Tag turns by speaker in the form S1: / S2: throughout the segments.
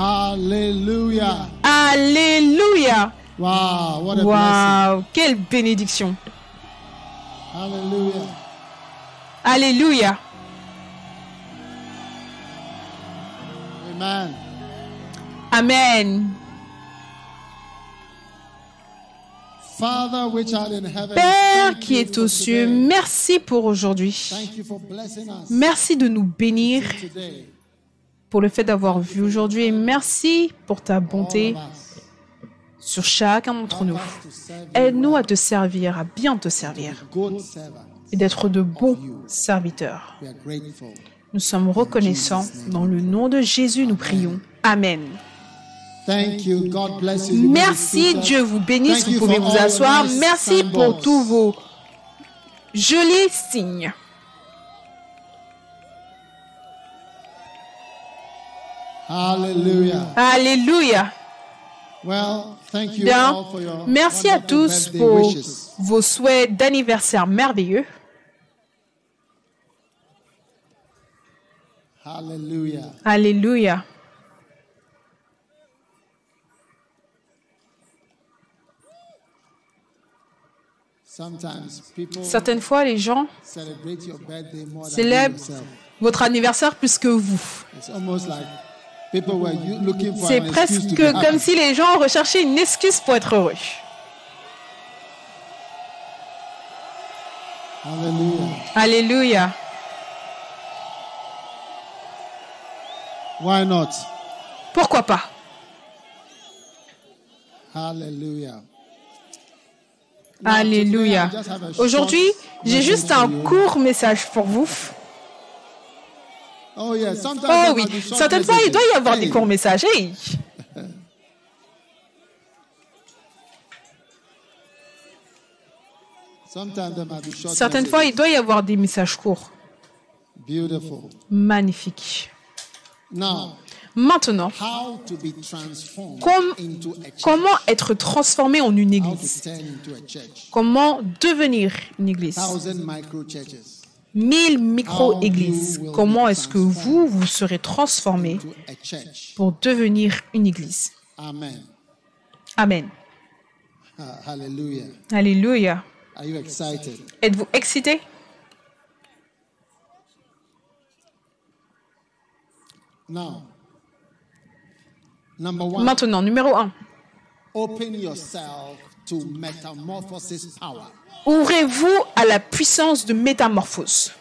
S1: Hallelujah.
S2: Alléluia.
S1: Wow, what a blessing.
S2: Waouh, quelle bénédiction.
S1: Hallelujah.
S2: Alléluia.
S1: Amen.
S2: Amen.
S1: Father which art in heaven,
S2: Père qui est aux cieux, merci pour aujourd'hui. Merci de nous bénir
S1: today.
S2: Pour le fait d'avoir vu aujourd'hui et merci pour ta bonté
S1: us.
S2: sur chacun d'entre nous. Aide-nous à te servir, à bien te servir et d'être de bons serviteurs. Nous sommes reconnaissants. Dans le nom de Jésus, nous prions. Amen. Merci. Dieu vous bénisse. Vous pouvez vous asseoir. Merci pour tous vos jolis signes.
S1: Hallelujah.
S2: Alléluia.
S1: Well, thank you
S2: Bien.
S1: all for your
S2: Merci à tous pour
S1: wishes.
S2: vos souhaits d'anniversaire merveilleux.
S1: Hallelujah.
S2: Alléluia.
S1: Sometimes people
S2: Certaines fois, les gens célèbrent votre anniversaire plus que vous. C'est presque comme si les gens recherchaient une excuse pour être heureux. Alléluia.
S1: Why not?
S2: Pourquoi pas? Alléluia.
S1: today I just have a short
S2: Aujourd'hui, j'ai juste un court message pour vous.
S1: Oh yeah, sometimes
S2: Oh
S1: there
S2: oui, certaines fois, il doit y avoir des courts
S1: short
S2: Certaines fois, il doit y avoir des messages courts.
S1: Beautiful. Now,
S2: Maintenant,
S1: how to be transformed
S2: Com-
S1: into a church?
S2: comment être transformé en une église? Comment devenir une église?
S1: Thousand micro churches
S2: Mille micro-églises. Comment est-ce que vous, vous serez transformé pour devenir une église?
S1: Amen.
S2: Amen.
S1: Hallelujah.
S2: Alléluia.
S1: Are you excited?
S2: Êtes-vous excité?
S1: Now, number one,
S2: Maintenant, numéro 1. Ouvrez-vous à la puissance de métamorphose.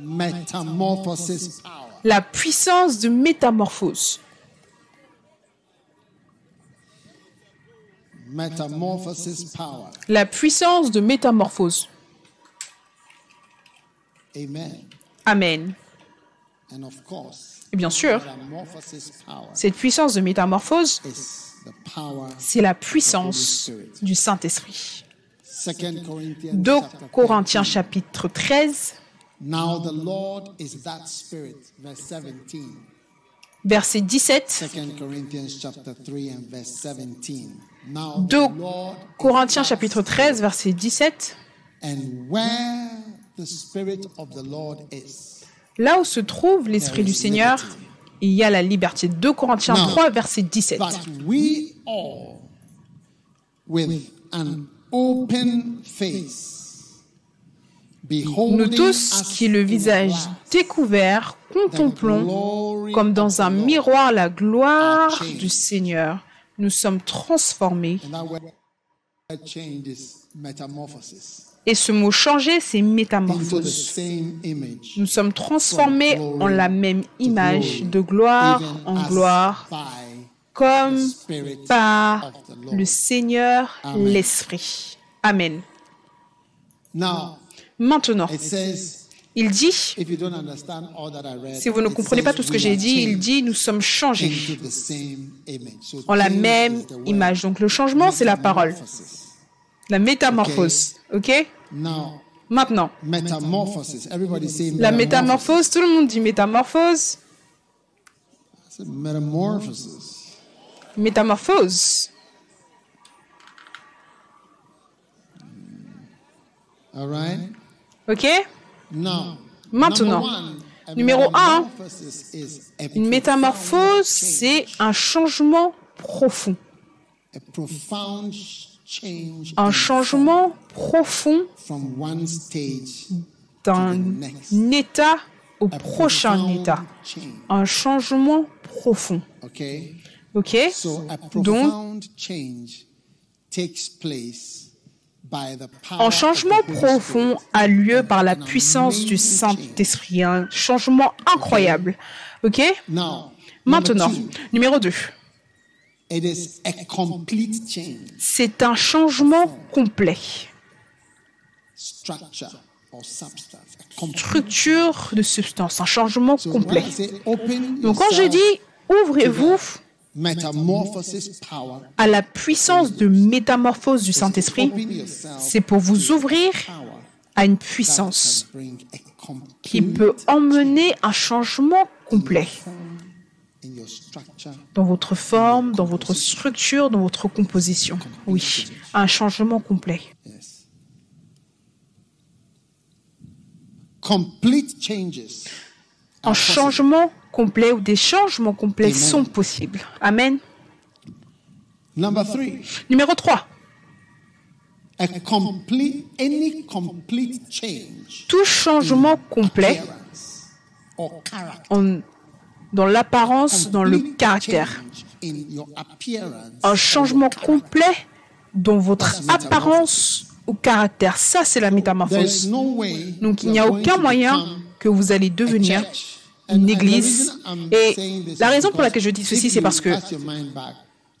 S1: Metamorphosis power.
S2: La puissance de métamorphose.
S1: Metamorphosis power.
S2: La puissance de métamorphose.
S1: Amen.
S2: Amen.
S1: And of course,
S2: Et bien sûr, cette puissance de métamorphose, c'est la puissance du Saint-Esprit.
S1: 2 Corinthians
S2: 2
S1: chapter
S2: Corinthiens
S1: 13.
S2: chapitre 13,
S1: Now the Lord is that spirit. Verse 17.
S2: verset 17.
S1: 2 Corinthians chapter 3 and verse 17. Now
S2: 2
S1: the Lord is
S2: Corinthiens chapitre 13, verset 17.
S1: And where the Spirit of the Lord is,
S2: Là où se trouve l'Esprit du Seigneur, il y a la liberté. 2 Corinthiens
S1: Non.
S2: 3, verset 17.
S1: but we all, with an open face,
S2: Nous tous qui, le visage découvert, contemplons comme dans un miroir la gloire du Seigneur, nous sommes transformés. Et ce mot changer, c'est métamorphose. Nous sommes transformés en la même image, de gloire en gloire, comme par le Seigneur, l'Esprit. Amen.
S1: Now,
S2: Maintenant, il dit,
S1: if you don't understand all that I read,
S2: si vous ne comprenez pas tout ce que
S1: we
S2: j'ai dit, il
S1: changed
S2: dit, nous sommes changés. en la même image. Donc le changement, c'est la parole, la métamorphose. OK?
S1: Now,
S2: Maintenant, la métamorphose, tout le monde dit métamorphose. Métamorphose.
S1: All right.
S2: OK?
S1: Now,
S2: Maintenant. Numéro 1,
S1: metamorphosis is a
S2: une métamorphose, c'est un changement profond.
S1: a profound change
S2: Un changement profond
S1: from one stage
S2: d'un état au prochain état. Un changement profond.
S1: Okay?
S2: OK
S1: So a
S2: Donc,
S1: profound change takes place by the power
S2: un changement profond a lieu par la
S1: An
S2: puissance du. Saint-Esprit. Un changement incroyable. OK?
S1: Now,
S2: Maintenant, numéro 2.
S1: it is a complete change,
S2: C'est un changement complet.
S1: structure
S2: de substance. Un changement complet. Donc quand je dis ouvrez-vous à la puissance de métamorphose du Saint-Esprit, c'est pour vous ouvrir à une puissance qui peut emmener un changement complet
S1: in your structure.
S2: dans votre forme, dans votre structure, dans votre composition. Oui, un changement complet. Un changement complet ou des changements complets sont possibles. Amen.
S1: Number three,
S2: Numéro 3.
S1: a complete, any complete change,
S2: Tout changement complet
S1: appearance or character.
S2: en- dans l'apparence, dans le
S1: Complete
S2: caractère.
S1: change in your appearance
S2: Un
S1: or
S2: changement complet dans votre apparence ou caractère. Ça, c'est la
S1: There is
S2: métamorphose.
S1: no way
S2: Donc, il n'y a aucun moyen
S1: become
S2: que vous allez devenir. Une
S1: the
S2: église. Et la
S1: is
S2: raison pour laquelle je dis ceci, c'est parce que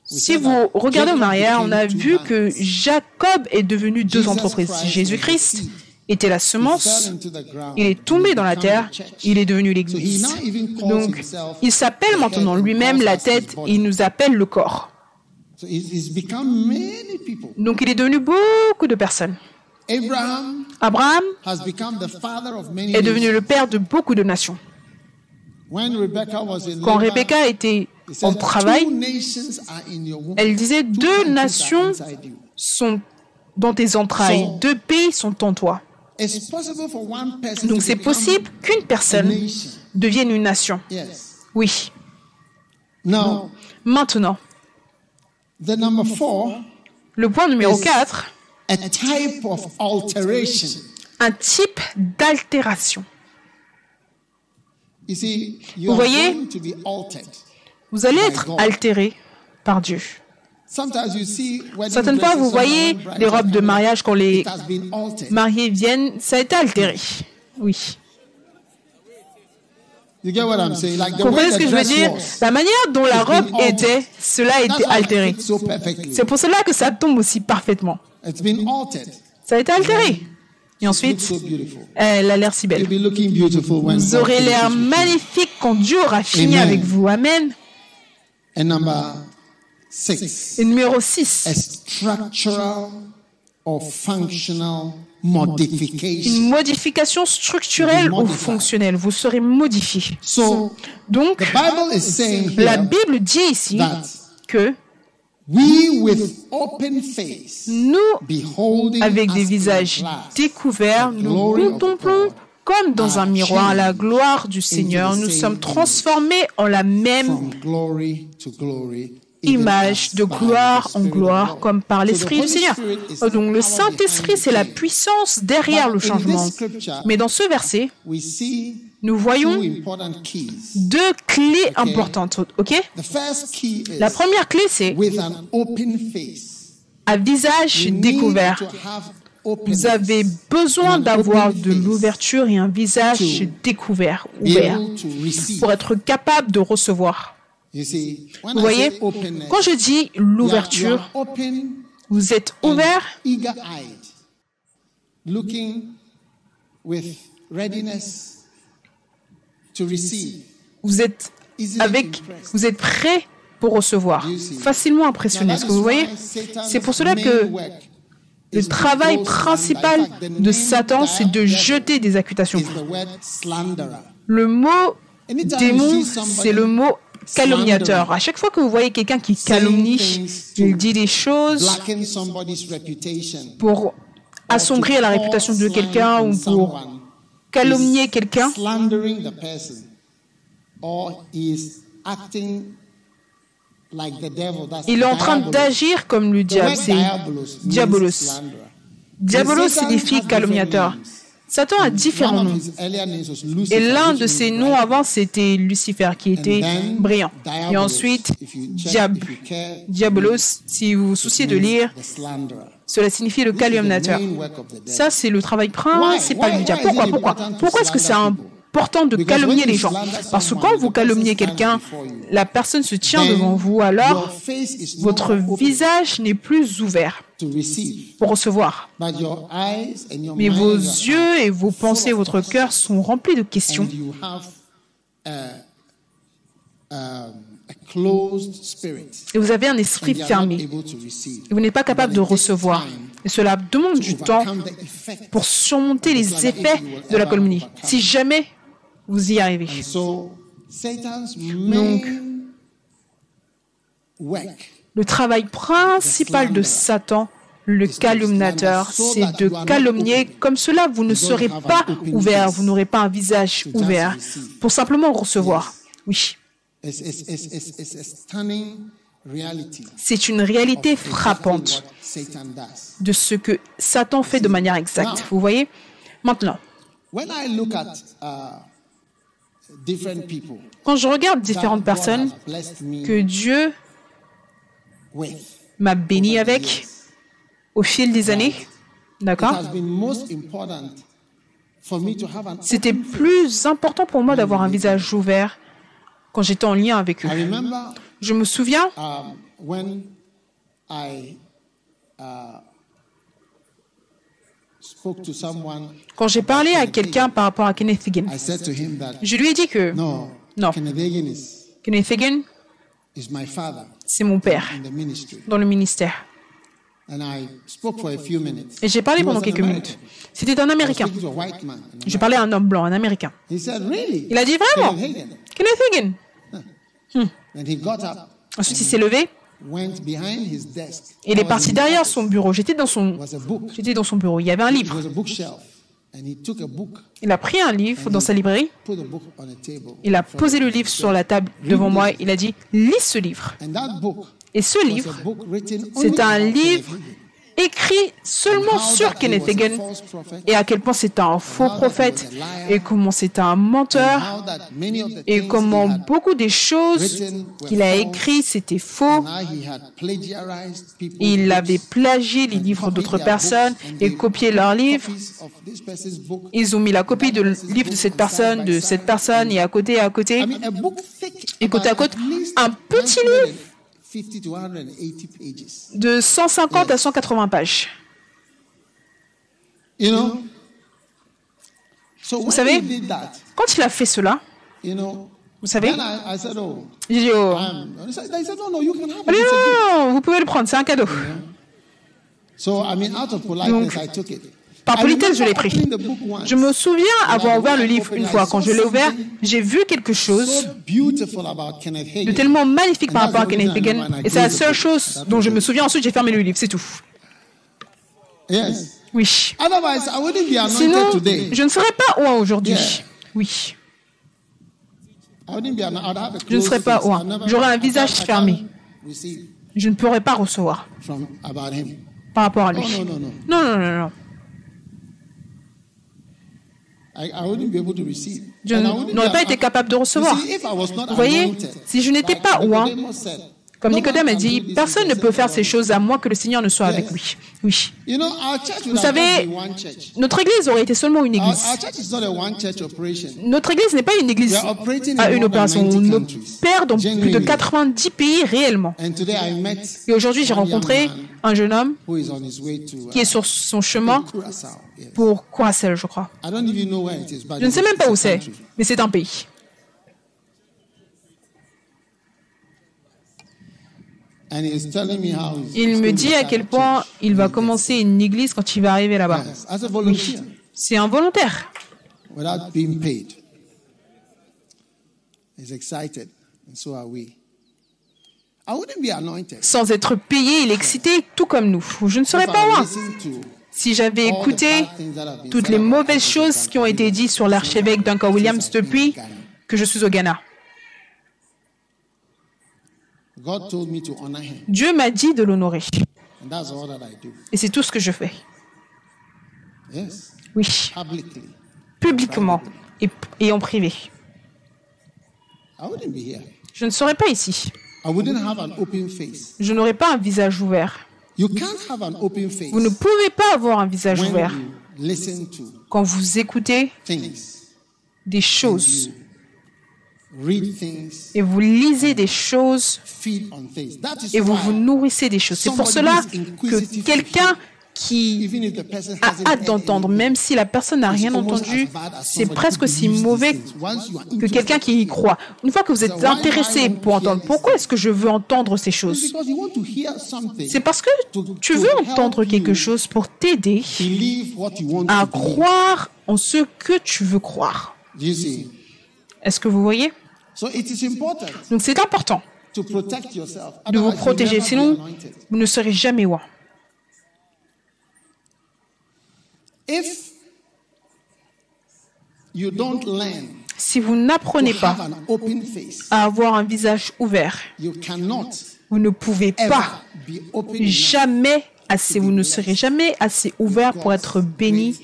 S2: si vous regardez en arrière, on a vu que. Jacob est devenu deux entreprises.
S1: Christ
S2: Jésus-Christ était la semence, il est tombé dans la terre, il est devenu l'église. Donc, il s'appelle maintenant lui-même la tête, il nous appelle le corps. Donc, il est devenu beaucoup de personnes.
S1: Abraham
S2: Abraham
S1: has become the father of many
S2: est devenu le père de beaucoup de nations.
S1: When Rebecca was in
S2: Quand Rebecca était en travail, elle disait deux nations sont dans tes entrailles, deux pays sont en toi. Donc c'est possible qu'une personne devienne une nation. Oui. Maintenant, le point numéro
S1: Yes.
S2: 4,
S1: a type of alteration.
S2: un type d'altération.
S1: You see, you
S2: Vous voyez? Vous allez être altéré par Dieu.
S1: Sometimes you see wedding
S2: Certaines fois, vous voyez les robes de mariage quand les mariés viennent, ça a été altéré. Oui.
S1: You get what I'm saying? Like the
S2: Vous comprenez ce que je veux dire? La manière dont la robe était, cela a été altéré.
S1: fits so perfectly.
S2: C'est pour cela que ça tombe aussi parfaitement. Ça a été altéré. Et ensuite,
S1: beautiful.
S2: elle a l'air si belle. Vous aurez l'air magnifique quand Dieu aura fini
S1: Amen.
S2: avec vous. Amen.
S1: And number six,
S2: Et numéro 6,
S1: a structural or functional
S2: une
S1: modification.
S2: structurelle ou fonctionnelle. Vous serez modifié.
S1: So
S2: Donc, la Bible dit ici que
S1: we with open face,
S2: nous, avec des
S1: in a
S2: visages découverts, nous contemplons comme dans un miroir la gloire du Seigneur. Nous sommes transformés en la même image de gloire en gloire comme par l'Esprit du Seigneur. Donc le Saint-Esprit, c'est la puissance derrière le changement. Mais dans ce verset, nous voyons deux clés importantes. Ok?
S1: The first key is
S2: La première clé, c'est un visage découvert. Vous avez besoin d'avoir de l'ouverture et un visage découvert, ouvert, pour être capable de recevoir. Vous voyez, quand je dis l'ouverture, vous êtes ouvert, vous êtes avec, vous êtes prêt pour recevoir, facilement impressionné. Est-ce
S1: that
S2: que vous voyez? C'est pour cela que le
S1: is to
S2: travail principal de Satan, c'est de jeter des accusations. Le mot démon,
S1: you see somebody
S2: c'est le mot calomniateur. À chaque fois que vous voyez quelqu'un qui calomnie, il dit des choses pour assombrir la réputation de quelqu'un ou pour calomnier quelqu'un,
S1: slandering the person, or he is acting like the devil. That's
S2: il est en train d'agir comme le diable. C'est
S1: diabolos
S2: diabolos. signifie calomniateur. Satan a différents noms. Et l'un de ses noms avant, c'était Lucifer, qui était brillant. Et ensuite, diabolos, si vous vous souciez de lire. Cela signifie le
S1: the devil.
S2: Ça, c'est le travail principal du diable. Pourquoi Pourquoi? Pourquoi est-ce que c'est important de calomnier les gens? Parce que quand vous calomniez quelqu'un, la personne se tient devant vous, alors votre visage n'est plus ouvert pour recevoir. Mais vos yeux et vos pensées, votre cœur sont remplis de questions. Et vous avez un esprit fermé. vous n'êtes pas capable de recevoir. Et cela demande du
S1: to
S2: temps pour surmonter les effets de la calomnie. Si jamais vous y arrivez.
S1: Work
S2: Le travail principal de Satan, le calomnateur, c'est de calomnier. Comme cela, vous ne serez pas ouvert, vous n'aurez pas un visage ouvert pour simplement recevoir. Oui, c'est une réalité frappante de ce que Satan fait de manière exacte. Vous voyez? Maintenant,
S1: When I look at uh, different people
S2: quand je regarde différentes personnes que Dieu m'a béni avec au fil des années, d'accord?
S1: has been most important for me to have an
S2: C'était plus important pour moi d'avoir un visage ouvert quand j'étais en lien avec eux. Je me souviens
S1: um, uh,
S2: quand j'ai parlé à quelqu'un par rapport à Kenneth Hagin. Je lui ai dit que
S1: no,
S2: Non.
S1: Kenneth Hagin
S2: c'est mon père dans le ministère. Et j'ai parlé pendant quelques minutes. C'était un Américain. Je parlais à un homme blanc, un Américain. Il a dit vraiment
S1: Kenneth Hagin.
S2: Ensuite, il s'est levé il est parti derrière son bureau. J'étais dans son, j'étais dans son bureau. Il y avait un livre. Il a pris un livre dans sa librairie. Il a posé le livre sur la table devant moi. Il a dit lis ce livre. Et ce livre, c'est un livre. Écrit seulement sur Kenneth Hagin et à quel point c'est un faux prophète et comment c'est un menteur. Et comment beaucoup des choses qu'il a écrites c'était faux. Il avait plagié les livres d'autres personnes et copié leurs livres. Ils ont mis la copie de livre de cette personne, de cette personne et à côté à côté. Et côte à côte, un petit livre
S1: 150 to 180 pages.
S2: de 150 à 180 pages.
S1: You know? So when
S2: savez,
S1: he did that,
S2: Quand il a fait cela,
S1: you know,
S2: vous savez,
S1: then I, I said, oh,
S2: j'ai dit, oh, non, non, vous pouvez le prendre, c'est un cadeau.
S1: So,
S2: Par
S1: I
S2: politesse, je l'ai pris.
S1: once.
S2: Je me souviens avoir ouvert le livre une fois. Quand je l'ai ouvert, j'ai vu quelque chose de tellement magnifique par rapport à Kenneth Hagin. Et c'est la seule chose dont je me souviens. Ensuite, j'ai fermé le livre, c'est tout. Oui. Sinon, je ne serais pas oint aujourd'hui. Oui. Je ne serais pas oint. J'aurais un visage fermé. Je ne pourrais pas recevoir par rapport à lui.
S1: Oh, no, no, no.
S2: Non, non, non, non.
S1: I, I wouldn't be able to receive.
S2: Je
S1: And I wouldn't
S2: n'aurais pas été capable de recevoir.
S1: see, if I was not
S2: Vous voyez, si je n'étais pas
S1: said,
S2: comme Nicodème a dit, personne ne peut faire ces choses à moins que le Seigneur ne soit avec lui. Oui.
S1: You know, our church would
S2: Vous savez. Notre église aurait été seulement une église. Notre église n'est pas une église à une opération.
S1: 90
S2: On opère dans plus de
S1: Genuinely.
S2: 90 pays réellement.
S1: And today I met
S2: Et aujourd'hui, j'ai rencontré un jeune homme
S1: uh,
S2: qui est sur son chemin pour Couracelle, je crois.
S1: I don't even know where it is, but
S2: Je ne sais même pas où c'est, mais c'est un pays. Il me dit à quel point il va commencer une église quand il va arriver là-bas.
S1: Volunteer,
S2: C'est un volontaire.
S1: without being paid. He's excited, and so are we. I wouldn't be anointed
S2: Sans être payé, il est excité, tout comme nous. Je ne serais pas loin. si j'avais écouté toutes les mauvaises choses qui ont été dites sur l'archevêque Duncan Williams depuis que je suis au Ghana.
S1: God told me to honor him,
S2: Dieu m'a dit de l'honorer.
S1: and that's all that I do.
S2: Et c'est tout ce que je fais.
S1: Yes,
S2: Oui,
S1: publicly.
S2: publiquement et, et en privé.
S1: I wouldn't be here.
S2: Je ne serai pas ici.
S1: I wouldn't have an open face.
S2: Je n'aurai pas un visage ouvert.
S1: You can't have an open face
S2: Vous ne pouvez pas avoir un visage ouvert quand vous écoutez
S1: things,
S2: des choses et vous lisez des choses et vous vous nourrissez des choses. C'est pour cela que quelqu'un qui a hâte d'entendre, même si la personne n'a rien entendu, c'est presque aussi mauvais que quelqu'un qui y croit. Une fois que vous êtes intéressé pour entendre, pourquoi est-ce que je veux entendre ces choses?
S1: Because you want to hear something,
S2: C'est parce que tu veux entendre quelque chose pour t'aider
S1: believe what you want
S2: à croire en ce que tu veux croire. Est-ce que vous voyez?
S1: So it is important
S2: Donc c'est important
S1: to protect yourself.
S2: de vous protéger, sinon vous ne serez jamais roi.
S1: If you don't learn
S2: Si vous n'apprenez
S1: have
S2: pas
S1: an open face,
S2: à avoir un visage ouvert,
S1: you cannot
S2: vous ne pouvez pas jamais assez, vous ne serez jamais assez ouvert pour être béni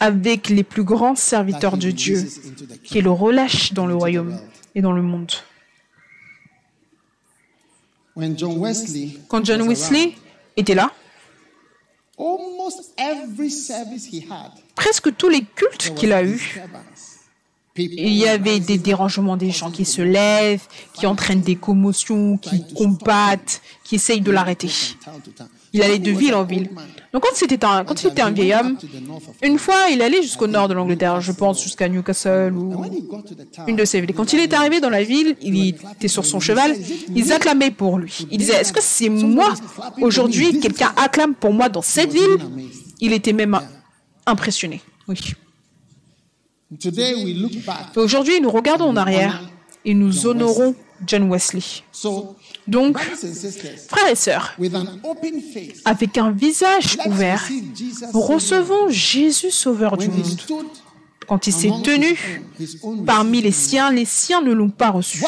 S2: avec les plus grands serviteurs de Dieu, qui le relâche dans le royaume et dans le monde. Quand John Wesley était là, presque tous les cultes qu'il a eus, il y avait des dérangements des gens qui se lèvent, qui entraînent des commotions, qui combattent, qui essayent de l'arrêter. Il allait de ville en ville. Donc quand un, quand il était un vieil homme, une fois il allait jusqu'au nord de l'Angleterre, je pense jusqu'à Newcastle ou une de ces villes. Quand il est arrivé dans la ville, il était sur son cheval, ils acclamaient pour lui. Il disait, est-ce que c'est moi aujourd'hui, quelqu'un acclame pour moi dans cette ville? Il était même impressionné. Oui.
S1: Today we look back.
S2: Et Aujourd'hui, nous regardons en arrière et nous honorons John Wesley.
S1: So,
S2: Donc, frères et sœurs, avec un visage ouvert, recevons Jésus Sauveur du monde. Quand il s'est tenu parmi les siens, les siens ne l'ont pas reçu.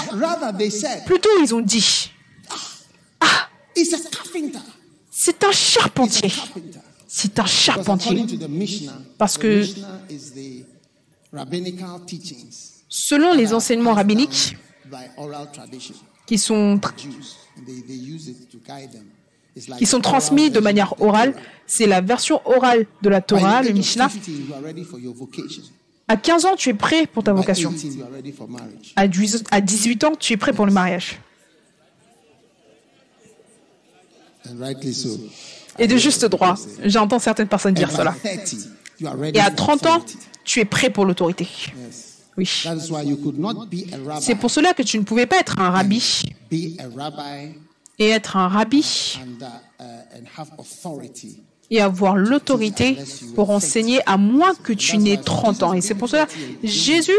S2: Plutôt, ils ont dit,
S1: it's a carpenter.
S2: c'est un
S1: It's a
S2: charpentier. C'est un charpentier. Parce que- Selon les enseignements rabbiniques, qui sont, qui sont transmis de manière orale, c'est la version orale de la Torah, le Mishnah.
S1: 15, you are ready for your vocation.
S2: À 15 ans, tu es prêt pour ta vocation.
S1: 18, you are ready for marriage.
S2: À 18 à 18 ans, tu es prêt pour le mariage.
S1: And rightly so.
S2: Et de juste droit, j'entends certaines personnes dire cela.
S1: 30, you are ready
S2: Et à
S1: for
S2: 30 ans, tu es prêt pour l'autorité. Oui. C'est pour cela que tu ne pouvais pas être un rabbi et être un rabbi
S1: and, uh, and have authority.
S2: et avoir l'autorité pour enseigner à moins que tu n'aies 30 ans. Et c'est pour cela, Jésus,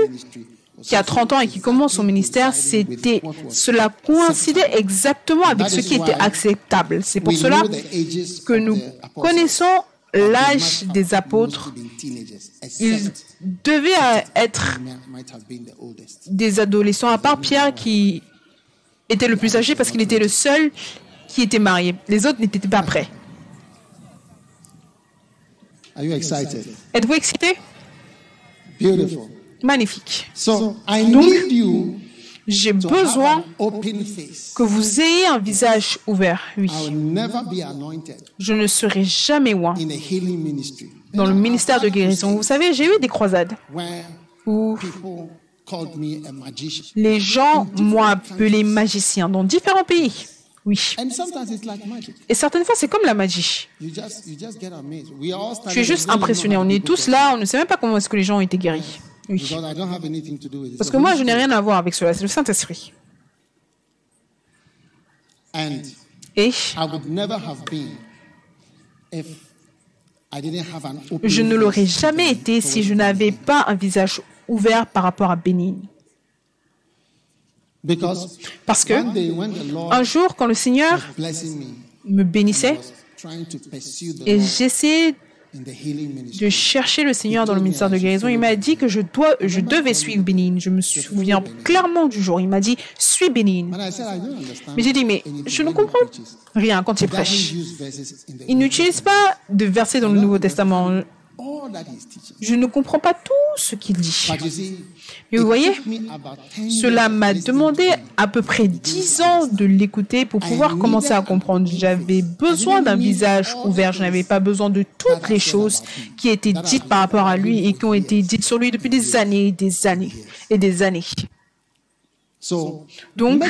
S2: qui a 30 ans et qui commence son ministère, c'était, cela coïncidait exactement avec ce qui était acceptable. C'est pour cela que nous connaissons l'âge des apôtres. Ils devaient euh, être des adolescents, à part Pierre qui était le plus âgé parce qu'il était le seul qui était marié. Les autres n'étaient pas prêts.
S1: Are you excited?
S2: Êtes-vous excité
S1: Beautiful.
S2: Magnifique.
S1: So I
S2: Donc,
S1: need you
S2: J'ai
S1: to have
S2: besoin que vous ayez un visage ouvert. Oui.
S1: I will never be anointed
S2: Je ne serai jamais loin dans le ministère de guérison. Vous savez, j'ai eu des croisades où
S1: people called me a magician.
S2: les gens m'ont appelé magicien dans différents pays. Oui.
S1: And sometimes it's like magic.
S2: Et certaines fois, c'est comme la magie. Tu es juste impressionné. On est tous là, on ne sait même pas comment est-ce que les gens ont été guéris. Parce que moi, je n'ai rien à voir avec cela. C'est le Saint-Esprit. Et
S1: I would never have been if I didn't have an open
S2: je ne l'aurais jamais été si je n'avais pas un visage ouvert par rapport à.
S1: Because
S2: Parce que
S1: one day when the Lord
S2: un jour, quand le Seigneur
S1: me,
S2: bénissait, Et j'essayais de chercher le Seigneur dans le ministère de guérison. Il m'a dit que je, dois, je devais suivre Bénin. Je me souviens clairement du jour. Il m'a dit, suis Bénin. Mais j'ai dit, mais je ne comprends rien quand il
S1: He
S2: prêche. Il n'utilise pas de versets dans le Nouveau Testament. Je ne comprends pas tout ce qu'il dit. Vous voyez,
S1: took me about 10
S2: Cela m'a demandé à peu près dix ans de l'écouter pour pouvoir commencer à comprendre. J'avais besoin d'un visage ouvert. Je n'avais pas besoin de toutes les choses qui étaient dites par rapport à lui et qui ont été dites sur lui depuis des années, des années et des années. Donc,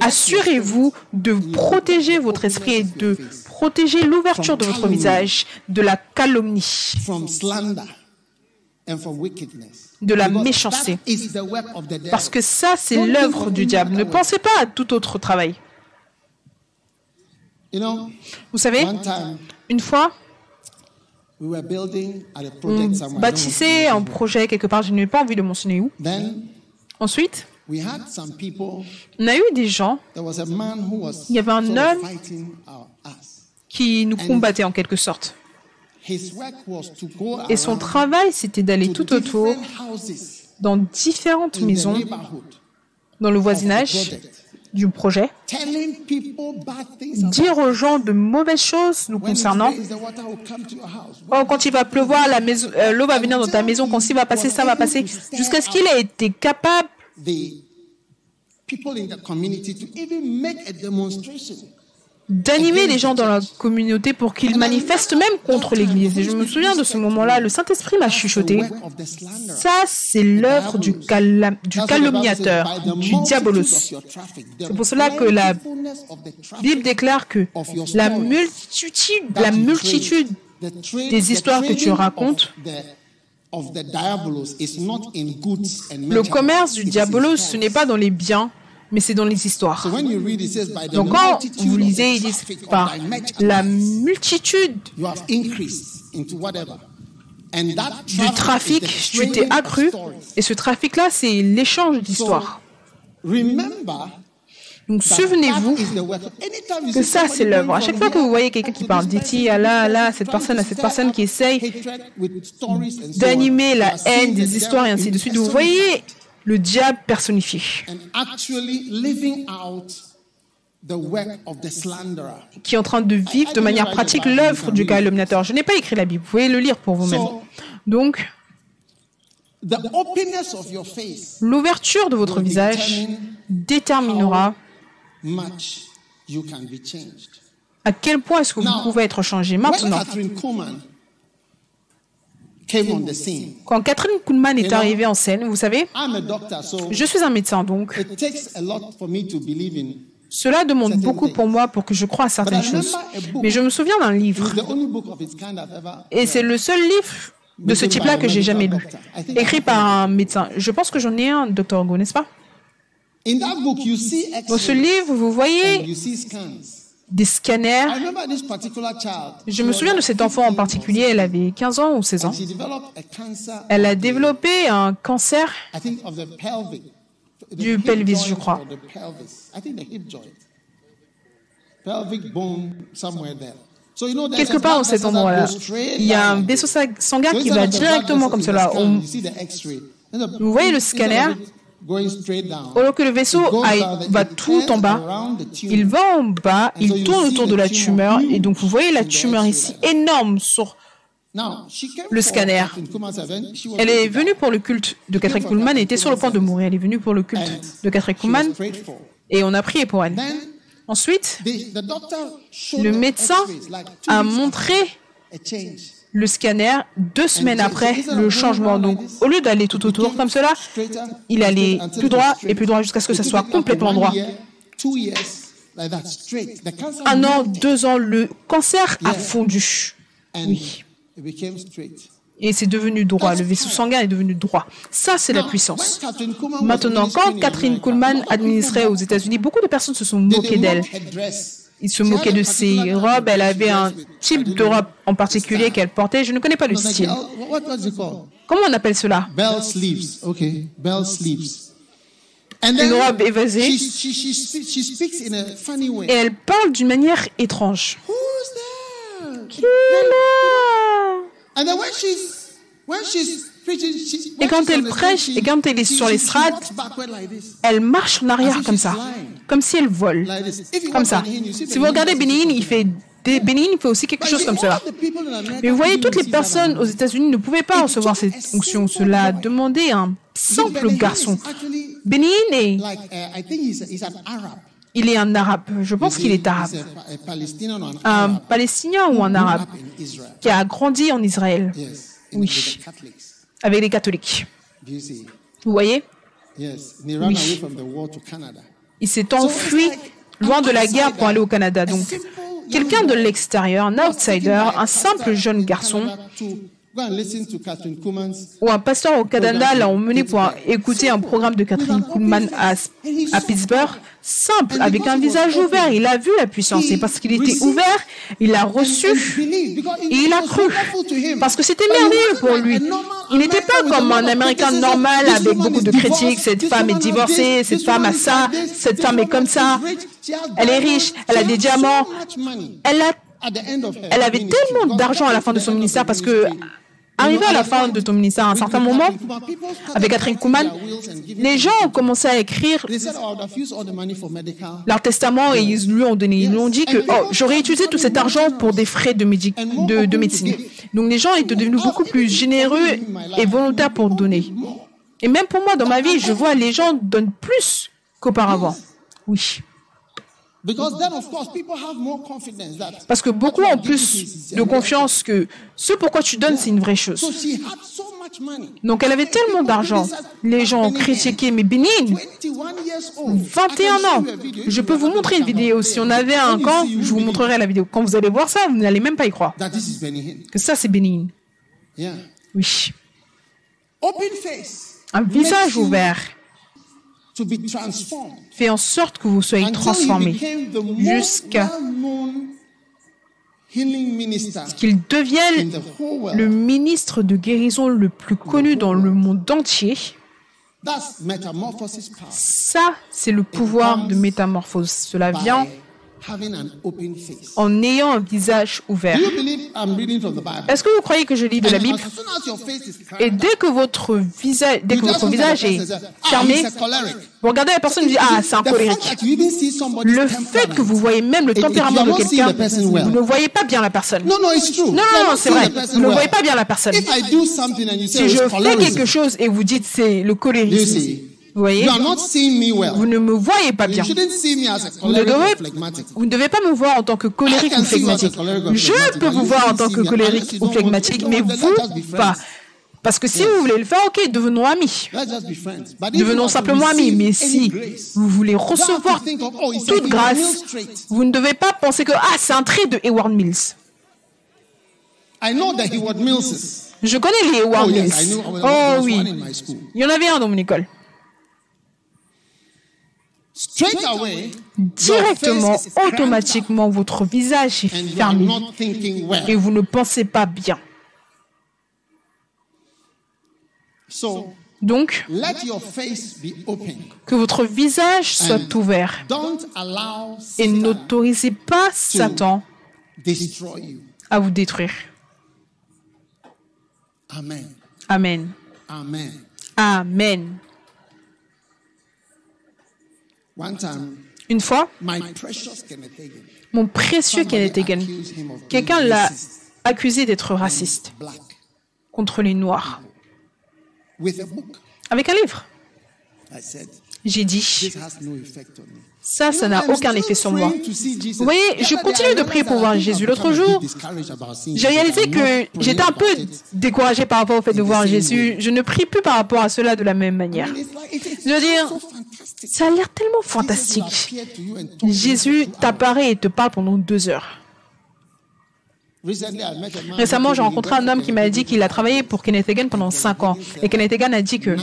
S2: assurez-vous de protéger votre esprit et de protéger l'ouverture de votre visage de la calomnie, de la méchanceté. Parce que ça, c'est l'œuvre du diable. Ne pensez pas à tout autre travail. Vous savez, une fois, on bâtissait un projet quelque part, je n'ai pas envie de mentionner où. Ensuite, on a eu des gens Il y avait un homme qui nous combattaient en quelque sorte. Et son travail, c'était d'aller
S1: to
S2: tout autour dans différentes maisons dans le voisinage du projet, dire aux gens de mauvaises choses nous concernant. Oh, quand il va pleuvoir, la maison, euh, l'eau va venir dans ta maison. Quand ci va passer, ça va passer. Jusqu'à ce qu'il ait été capable D'animer les gens dans la communauté pour qu'ils manifestent même contre l'Église. Et je me souviens de ce moment-là, le Saint-Esprit m'a chuchoté. Ça, c'est l'œuvre du, calomniateur, du diabolos. C'est pour cela que la Bible déclare que la multitude, la multitude des histoires que tu racontes,
S1: of the- of the diabolos is not in goods and
S2: le commerce du diabolos, ce n'est pas dans les biens, mais c'est dans les histoires. Donc quand vous lisez, ils disent par la multitude du
S1: traffic
S2: trafic, tu t'es accru. Et ce trafic-là, c'est l'échange d'histoires.
S1: Remember
S2: Donc souvenez-vous que ça, c'est l'œuvre. À chaque fois que vous voyez quelqu'un qui parle d'ici à là, à là, cette personne, à cette personne qui essaye d'animer la haine, des histoires et ainsi de suite, vous voyez le diable personnifié. qui est en train de vivre de manière pratique l'œuvre du calomniateur. Je n'ai pas écrit la Bible, vous pouvez le lire pour vous-même. Donc,
S1: The openness of your face
S2: l'ouverture de votre visage déterminera
S1: much you can be changed.
S2: à quel point est-ce que vous pouvez être changé. Maintenant,
S1: Catherine Kuhlman came on the scene,
S2: quand Catherine Kuhlman est arrivée en scène, vous savez,
S1: I'm a doctor, so
S2: je suis un médecin, donc
S1: it takes a lot for me to believe in.
S2: cela demande beaucoup pour moi pour que je croie à certaines choses. Mais je me souviens d'un livre, et c'est le seul livre de ce type-là que j'ai jamais lu, écrit par un médecin. Je pense que j'en ai un, Dr. Go, n'est-ce pas?
S1: In that book, you see
S2: Dans ce livre, vous voyez. Des scanners. Je me souviens de cet enfant en particulier, elle avait 15 ans ou 16 ans. Elle a développé un cancer Du pelvis, je crois. quelque part au cet endroit-là. Il y a un vaisseau sanguin qui va directement comme cela. On- Vous voyez le scanner? Lieu que le vaisseau aille- va tout en bas, il va en bas, il tourne autour de la tumeur, et donc vous voyez la tumeur ici énorme sur. Le scanner. Elle est venue pour le culte de Catherine Kuhlman et était sur le point de mourir. Elle est venue pour le culte de Catherine Kuhlman et on a prié pour elle. Ensuite, le médecin a montré. Le scanner deux semaines après le changement. Donc, au lieu d'aller tout autour comme cela, il allait plus droit et plus droit jusqu'à ce que ça soit complètement droit. Un an, deux ans, le cancer a fondu. Oui. Et c'est devenu droit. Le vaisseau sanguin est devenu droit. Ça, c'est la puissance. Maintenant, quand Catherine Kuhlman administrait aux États-Unis, beaucoup de personnes se sont moquées d'elle. Ils se moquaient de ses robes. Elle avait un type de robe en particulier qu'elle portait. Je ne connais pas le style. Comment on appelle cela?
S1: Bell sleeves. Okay, bell sleeves.
S2: Une robe évasée.
S1: She, she, she, speaks, she speaks in a funny way.
S2: Et elle parle d'une manière étrange.
S1: Who's
S2: qui est là? Et quand elle prêche et quand elle est sur les strates, elle marche en arrière comme ça, comme si elle vole, comme ça. Si vous regardez
S1: something
S2: il fait des fait aussi quelque chose comme cela. Mais vous voyez, toutes les personnes aux. États-Unis ne pouvaient pas recevoir cette onction. Cela a demandé un simple garçon. Hinn est,
S1: uh, I think he's, he's an Arab.
S2: il est un arabe. Je pense qu'il est arabe. Un palestinien ou un arabe
S1: up in Israel.
S2: qui a grandi en Israël Oui. Avec les catholiques.
S1: Do you see?
S2: Vous voyez? Oui.
S1: away from the war to Canada.
S2: Il s'est enfui loin de la guerre pour aller au Canada. Donc, quelqu'un de l'extérieur, un outsider, un simple jeune garçon Ou un pasteur au Canada l'a emmené pour écouter un programme de Catherine Kuhlman à, à Pittsburgh, simple, avec un visage ouvert. Il a vu la puissance et parce qu'il était ouvert, il a reçu et il a cru. Parce que c'était merveilleux pour lui. Il n'était pas comme un Américain normal avec beaucoup de critiques. Cette femme est divorcée, cette femme a ça, cette femme est comme ça. Elle est riche, elle a des diamants. Elle a elle avait tellement d'argent à la fin de son ministère parce que, arrivé à la fin de ton ministère, à un certain moment, avec Catherine Kuhlman, les gens ont commencé à écrire leur testament et ils lui ont donné. Ils lui ont dit que oh, j'aurais utilisé tout cet argent pour des frais de, médi- de, de médecine. Donc les gens étaient devenus beaucoup plus généreux et volontaires pour donner. Et même pour moi, dans ma vie, je vois les gens donnent plus qu'auparavant. Oui. Parce que beaucoup ont plus de confiance que ce pourquoi tu donnes, c'est une vraie chose. Donc elle avait tellement d'argent. Les gens ont critiqué, mais Bénin, 21 ans. Je peux vous montrer une vidéo. Si on avait un camp, je vous montrerai la vidéo. Quand vous allez voir ça, vous n'allez même pas y croire. Que ça, c'est Bénin. Oui. Un visage ouvert fait en sorte que vous soyez transformés jusqu'à ce qu'il devienne le ministre de guérison le plus connu dans le monde entier. Ça, c'est le pouvoir de métamorphose. Cela vient en ayant un visage ouvert. Est-ce que vous croyez que je lis de la Bible? Et dès que votre visage, dès que votre visage est fermé, vous regardez la personne et vous dites Ah, c'est un colérique. Le fait que vous voyez même le tempérament de quelqu'un, vous ne voyez pas bien la personne.
S1: Non, non,
S2: non, non, c'est vrai. Vous ne voyez pas bien la personne. Si je fais quelque chose et vous dites c'est le colérique, vous voyez Vous ne me voyez pas bien. Vous ne, devez, vous ne devez pas me voir en tant que colérique ou flegmatique. Je peux vous voir en tant que colérique ou flegmatique, mais vous pas. Parce que si vous voulez le faire, ok, devenons amis. Devenons simplement amis. Mais si vous voulez recevoir toute grâce, vous ne devez pas penser que ah, c'est un trait de Hayward Mills. Je connais les Hayward Mills. Oh oui. Il y en avait un dans mon école. Directement, automatiquement, votre visage est fermé et vous ne pensez pas bien. Donc, que votre visage soit ouvert et n'autorisez pas Satan à vous détruire.
S1: Amen.
S2: Amen.
S1: Amen.
S2: Une fois, mon précieux Kenneth Hagin, quelqu'un l'a accusé d'être raciste contre les Noirs. Avec un livre. J'ai dit, ça, ça n'a aucun effet sur moi. Voyez, je continue de prier pour voir Jésus. L'autre jour, j'ai réalisé que j'étais un peu découragé par rapport au fait de voir Jésus. Je ne prie plus par rapport à cela de la même manière. Je veux dire, ça a l'air tellement fantastique. Jésus t'apparaît et te parle pendant deux heures. Récemment, j'ai rencontré un homme qui m'a dit qu'il a travaillé pour Kenneth Hagin pendant 5 ans. Et Kenneth Hagin a dit que,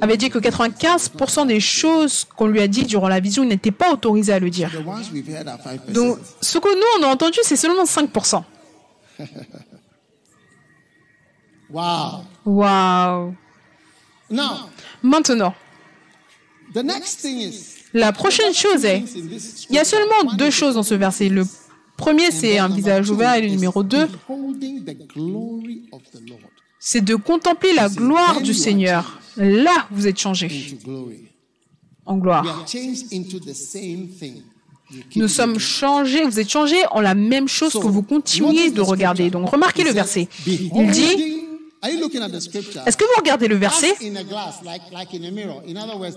S2: avait dit que 95% des choses qu'on lui a dit durant la vision, il n'était pas autorisé à le dire. Donc, ce que nous, on a entendu, c'est seulement 5%.
S1: Wow.
S2: Wow. Maintenant, la prochaine chose est, il y a seulement deux choses dans ce verset. Le Premier, c'est un visage ouvert et le numéro 2,
S1: Beholding the glory of the Lord
S2: c'est de contempler la gloire du Seigneur. Là, vous êtes changé en gloire. Nous sommes changés, vous êtes changés en la même chose que vous continuez de regarder. Donc remarquez le verset. Il dit, est-ce que vous regardez le verset?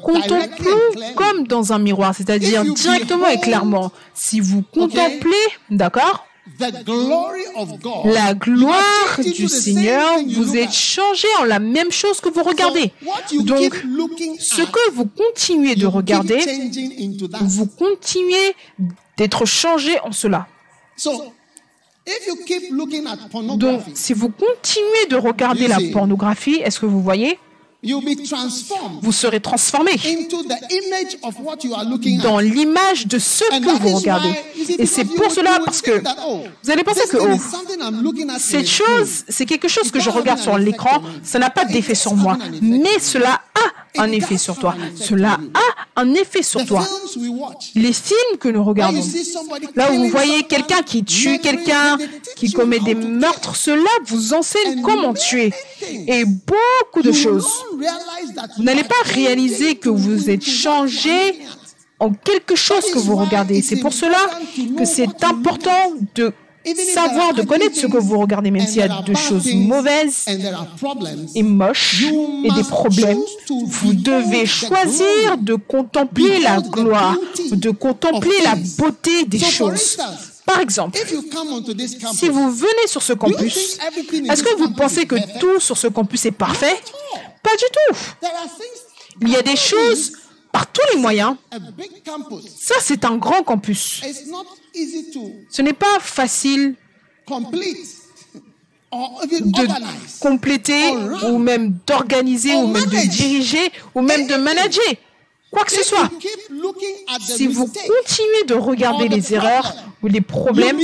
S2: Contemplons comme dans un miroir, c'est-à-dire directement et clairement. Si vous contemplez, d'accord?
S1: The glory of God.
S2: La gloire du
S1: the same
S2: Seigneur, vous êtes changé en la même chose que vous regardez.
S1: So, what you
S2: Donc, ce
S1: at,
S2: que vous continuez de regarder,
S1: changing into that.
S2: vous continuez d'être changé en cela. Donc, si vous continuez de regarder la pornographie, est-ce que vous voyez?
S1: You'll be transformed
S2: Vous serez transformé
S1: into the image of what you are looking
S2: dans
S1: at.
S2: l'image de ce que vous regardez. Et c'est pour cela, parce que
S1: oh,
S2: vous allez penser que, oh, cette chose, c'est quelque chose que je regarde sur l'écran, ça n'a pas d'effet sur moi, mais cela a un effet sur toi. Cela a un effet sur toi. Les films que nous regardons, là où vous voyez quelqu'un qui tue quelqu'un, qui commet des meurtres, cela vous enseigne comment tuer. Et beaucoup de choses. Vous n'allez pas réaliser que vous êtes changé en quelque chose que vous regardez. C'est pour cela que c'est important de savoir, de connaître ce que vous regardez, même s'il y a de choses mauvaises et moches et des problèmes. Vous devez choisir de contempler la gloire, de contempler la beauté des choses. Par exemple, si vous venez sur ce campus, est-ce que vous pensez que tout sur ce campus est parfait? Pas du tout. Il y a des choses par tous les moyens. Ça, c'est un grand campus. Ce n'est pas facile de compléter ou même d'organiser ou même de diriger ou même de manager quoi que ce soit. Si vous continuez de regarder les erreurs ou les problèmes,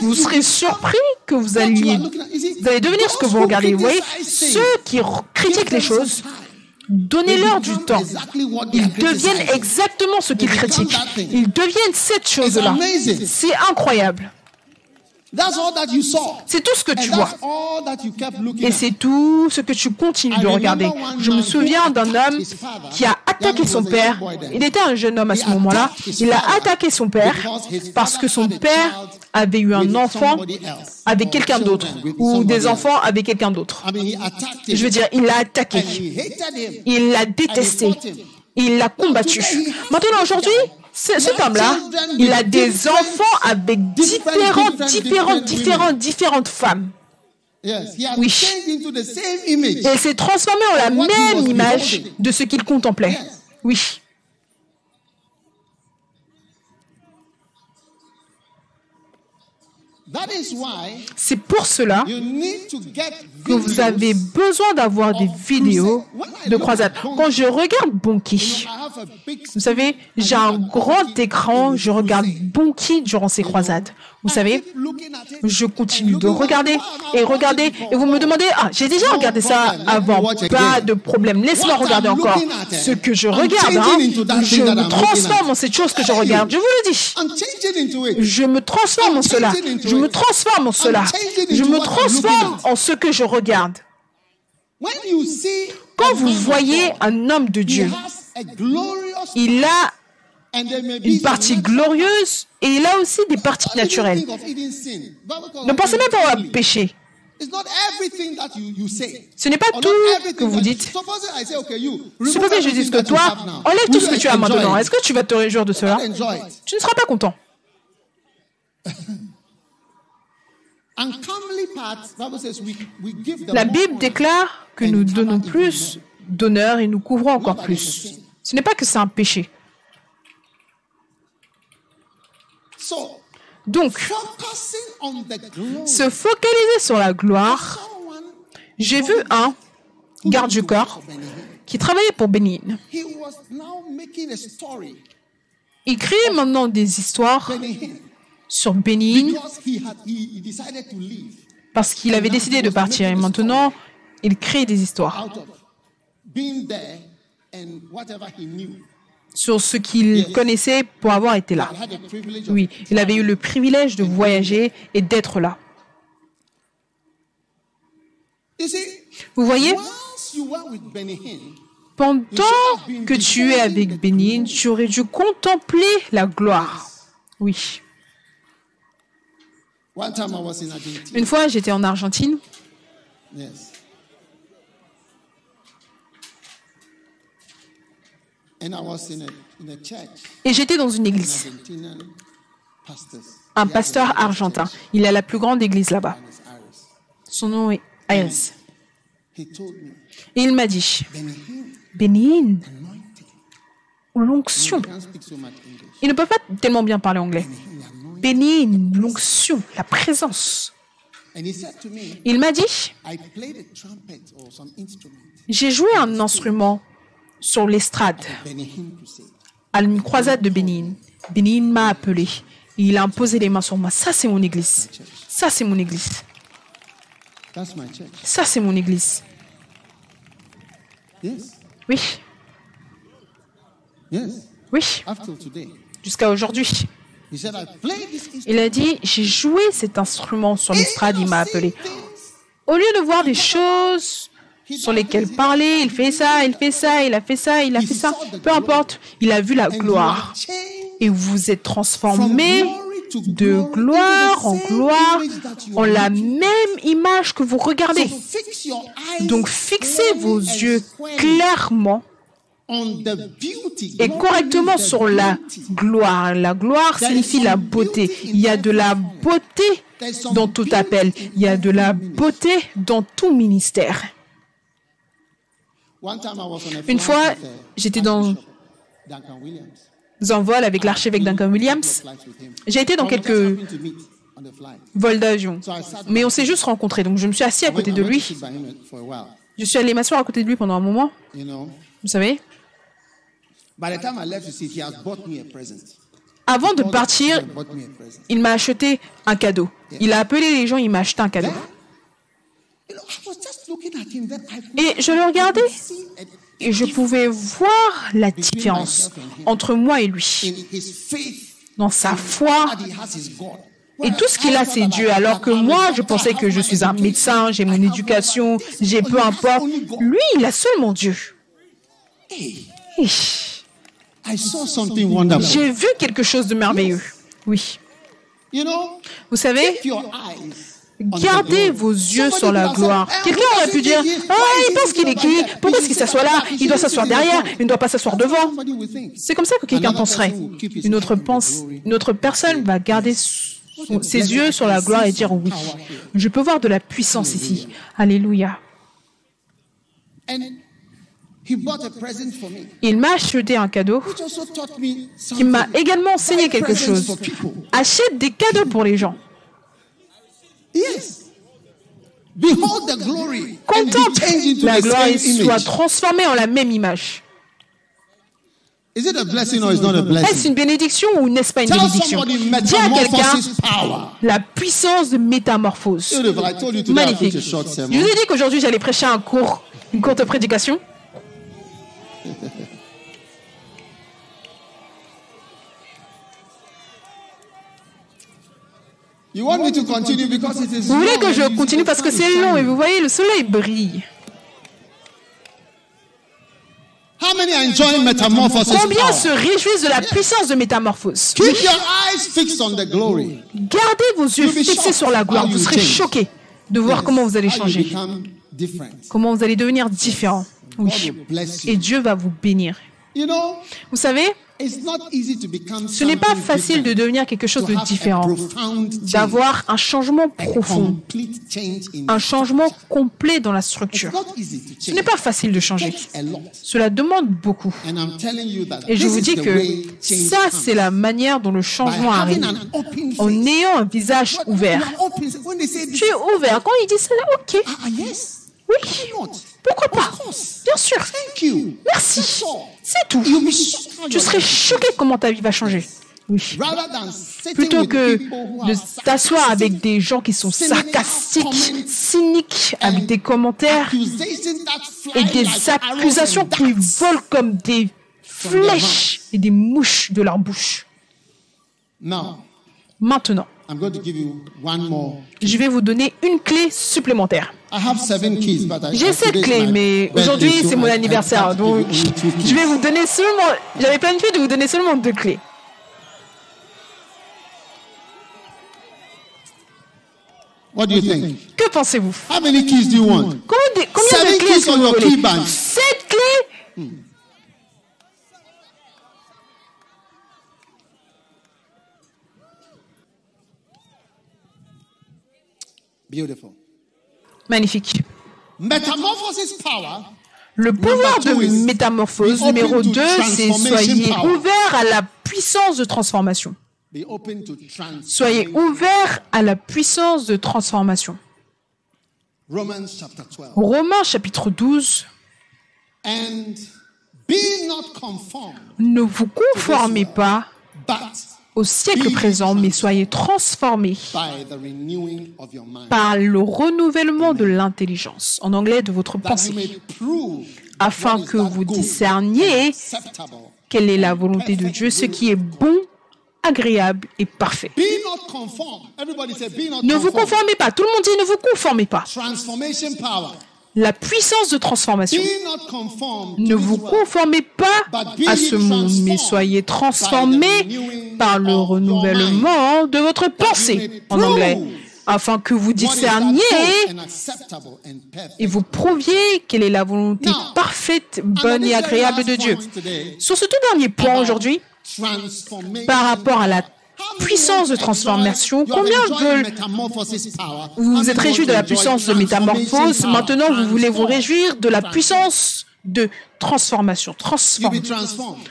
S2: vous serez surpris que vous alliez, vous allez devenir ce que vous regardez. Vous voyez, ceux qui critiquent les choses. Donnez-leur du temps. Ils deviennent exactement ce qu'ils critiquent. Ils deviennent cette chose-là. C'est incroyable.
S1: That's all that you saw.
S2: C'est tout ce que tu vois.
S1: that's all that you kept looking
S2: Et c'est tout ce que tu continues de regarder. Je me souviens d'un homme qui a attaqué son père. Il était un jeune homme à
S1: He
S2: ce moment-là.
S1: attacked his
S2: Il a attaqué son père
S1: because his
S2: parce que son père avait eu un
S1: with
S2: enfant avec
S1: or
S2: quelqu'un d'autre ou des enfants avec quelqu'un d'autre.
S1: I mean, he attacked him.
S2: Je veux dire, il l'a attaqué.
S1: And he hated him.
S2: Il l'a détesté. Il l'a combattu. Maintenant, aujourd'hui, cet homme-là, il a des enfants avec différentes, différentes, différentes, différentes femmes. Oui. Et s'est transformé en la même image de ce qu'il contemplait. Oui. C'est pour cela que vous avez besoin d'avoir des vidéos de croisade. Quand je regarde Bonki, vous savez, j'ai un grand écran, je regarde Bonki durant ces croisades. Vous savez, je continue de regarder et regarder et vous me demandez, ah, j'ai déjà regardé ça avant, pas de problème, laisse-moi regarder encore. Ce que je regarde, hein, je me transforme en cette chose que je regarde, je vous le dis. Je me transforme en cela. Je me transforme en cela. Je me transforme en ce que je regarde.
S1: When you see
S2: Quand vous voyez un homme de Dieu, il a une partie glorieuse et il a aussi des parties naturelles. Ne pensez même pas au péché. Ce n'est pas tout que vous dites. Supposez que je dise que toi, enlève tout ce que tu as maintenant. Est-ce que tu vas te réjouir de cela. Tu ne seras pas content. La Bible déclare que nous donnons plus d'honneur et nous couvrons encore plus. Ce n'est pas que c'est un péché. Donc, se focaliser sur la gloire. J'ai vu un garde du corps qui travaillait pour Bénin.
S1: Story.
S2: Il crée maintenant des histoires sur Bénin parce qu'il avait décidé de partir et maintenant il crée des histoires. Sur ce qu'il connaissait pour avoir été là. Oui, il avait eu le privilège de voyager et d'être là. Vous voyez, pendant que tu es avec Bénin, tu aurais dû contempler la gloire. Oui. Une fois, j'étais en Argentine et j'étais dans une église. Un pasteur argentin. Il a la plus grande église là-bas. Son nom est
S1: me,
S2: Et il m'a dit,
S1: anointing.
S2: l'onction. Il ne peut pas tellement bien parler anglais. Bénin, l'onction, la présence. Il m'a dit, j'ai joué un instrument sur l'estrade à une croisade de Bénin. Bénin m'a appelé. Il a imposé les mains sur moi. Ça, c'est mon église. Ça, c'est mon église. Ça, c'est mon église. Oui, oui, jusqu'à aujourd'hui. Il a dit, j'ai joué cet instrument sur l'estrade, il m'a appelé. Au lieu de voir des choses sur lesquelles parler, il fait ça, il fait ça, il a fait ça, il a fait ça, peu importe, il a vu la gloire. Et vous êtes transformé de gloire en gloire en la même image que vous regardez. Donc fixez vos yeux clairement et correctement sur la gloire. La gloire signifie la beauté. Il y a de la beauté dans tout appel. Il y a de la beauté dans tout ministère.
S1: One time I was on a
S2: Une fois,
S1: uh,
S2: j'étais dans un vol avec l'archevêque Duncan Williams. J'ai été dans quelques vols d'avion. Mais on s'est juste rencontrés. Donc je me suis assis à côté de lui. Je suis allé m'asseoir à côté de lui pendant un moment. Vous savez, avant de partir, il m'a acheté un cadeau. Il a appelé les gens, il m'a acheté un cadeau. Et je le regardais et je pouvais voir la différence entre moi et lui. Dans sa foi. Et tout ce qu'il a, c'est Dieu. Alors que moi, je pensais que je suis un médecin, j'ai mon éducation, j'ai peu importe. Lui, il a seulement Dieu. Et. J'ai vu quelque chose de merveilleux. Oui. Vous savez, gardez vos yeux sur la gloire.
S1: "Eh,
S2: Quelqu'un aurait pu dire, ah, il pense qu'il est qui? Pourquoi est-ce qu'il s'assoit là Il doit s'asseoir derrière,
S1: front."
S2: il ne doit pas s'asseoir devant. C'est comme ça que quelqu'un penserait. Une autre, pense, une autre personne va garder ses yeux sur la gloire et dire oui. Je peux voir de la puissance ici. Alléluia. Il m'a acheté un cadeau qui m'a également enseigné quelque chose. Achète des cadeaux pour les gens.
S1: Yes. Behold the glory.
S2: Contemple la gloire et soit
S1: image.
S2: transformé en la même image.
S1: Is it a blessing or is not a
S2: Est-ce
S1: blessing?
S2: une bénédiction ou n'est-ce pas une
S1: Tell
S2: bénédiction? Dis à quelqu'un la puissance de métamorphose. Magnifique. Je vous ai dit qu'aujourd'hui j'allais prêcher un cours, une courte prédication. Vous voulez que je
S1: you-
S2: continue parce que c'est
S1: is
S2: long et
S1: shining.
S2: vous voyez le soleil brille.
S1: How many are enjoying metamorphosis?
S2: Combien se
S1: power?
S2: réjouissent de la puissance de métamorphose?
S1: Keep your eyes fixed on the glory.
S2: Gardez vos yeux fixés
S1: shocked
S2: sur la gloire.
S1: how
S2: Vous
S1: you
S2: serez
S1: change.
S2: choqués de voir comment vous allez changer,
S1: become different.
S2: comment vous allez devenir différent.
S1: God
S2: Oui.
S1: will bless you.
S2: Et Dieu va vous bénir.
S1: You know,
S2: Vous savez, ce n'est pas facile de devenir quelque chose de différent, d'avoir un changement profond, un changement complet dans la structure. Ce n'est pas facile de changer. Cela demande beaucoup.
S1: And I'm telling you that
S2: Et je vous
S1: is
S2: dis que ça, c'est la manière dont le changement arrive. En ayant un visage ouvert. Tu es ouvert. Quand il dit ça, ok. Oui. Pourquoi pas. Bien sûr. Merci. C'est tout. Tu serais choqué comment ta vie va changer. Oui. Plutôt que de t'asseoir avec des gens qui sont sarcastiques, cyniques, avec des commentaires et des accusations qui volent comme des flèches et des mouches de leur bouche. Maintenant,
S1: I'm going to give you one more.
S2: je vais vous donner une clé supplémentaire.
S1: I have seven keys, but I,
S2: J'ai sept clés, mais aujourd'hui c'est mon anniversaire, donc je vais vous donner seulement. J'avais planifié de vous donner seulement deux clés.
S1: What do you think?
S2: Que pensez-vous?
S1: How many keys do you want?
S2: Combien de, combien
S1: Seven
S2: de clés est-ce que vous
S1: your
S2: voulez? Sept clés?
S1: Beautiful.
S2: Magnifique.
S1: Metamorphosis power.
S2: Le pouvoir de métamorphose numéro
S1: to
S2: 2, c'est soyez ouverts à la puissance de transformation. Soyez ouverts à la puissance de transformation.
S1: Romans chapter 12.
S2: Romains chapitre 12.
S1: And be not conformed,
S2: Ne vous conformez pas au siècle présent, mais soyez transformés par le renouvellement de l'intelligence, en anglais de votre pensée, afin que vous discerniez quelle est la volonté de Dieu, ce qui est bon, agréable et parfait. Ne vous conformez pas. Tout le monde dit ne vous conformez pas. La puissance de transformation. Ne vous conformez pas à ce monde, mais soyez transformés par le renouvellement de votre pensée, en anglais, afin que vous discerniez et vous prouviez quelle est la volonté parfaite, bonne et agréable de Dieu. Sur ce tout dernier point aujourd'hui, par rapport à la puissance de transformation, combien veulent vous vous êtes réjouis de la puissance de métamorphose, maintenant vous voulez vous réjouir de la puissance de transformation. Transforme.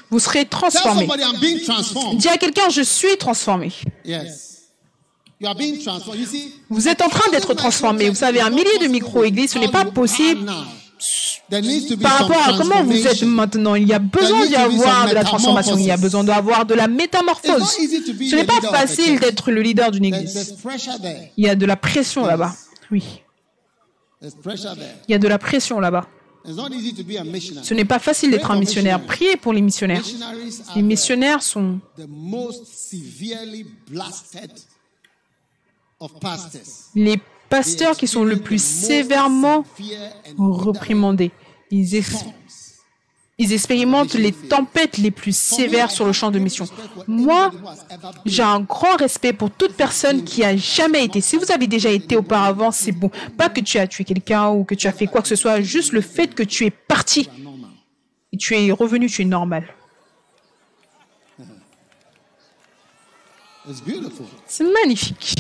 S2: Vous serez transformé. Dis à quelqu'un, je suis transformé. Vous êtes en train d'être transformé. Vous savez, un millier de micro-églises, ce n'est pas possible par rapport à comment vous êtes maintenant. Il y a besoin d'y avoir de la transformation. Il y a besoin d'avoir de la métamorphose. Ce n'est pas facile d'être le leader d'une église. Il y a de la pression là-bas. Oui, il y a de la pression là-bas. Ce n'est pas facile d'être un missionnaire. Priez pour les missionnaires. Les missionnaires sont les pasteurs qui sont le plus sévèrement reprimandés. Ils, ex- ils expérimentent les tempêtes les plus sévères sur le champ de mission. Moi, j'ai un grand respect pour toute personne qui a jamais été. Si vous avez déjà été auparavant, c'est bon. Pas que tu as tué quelqu'un ou que tu as fait quoi que ce soit, juste le fait que tu es parti et tu es revenu, tu es normal. C'est magnifique.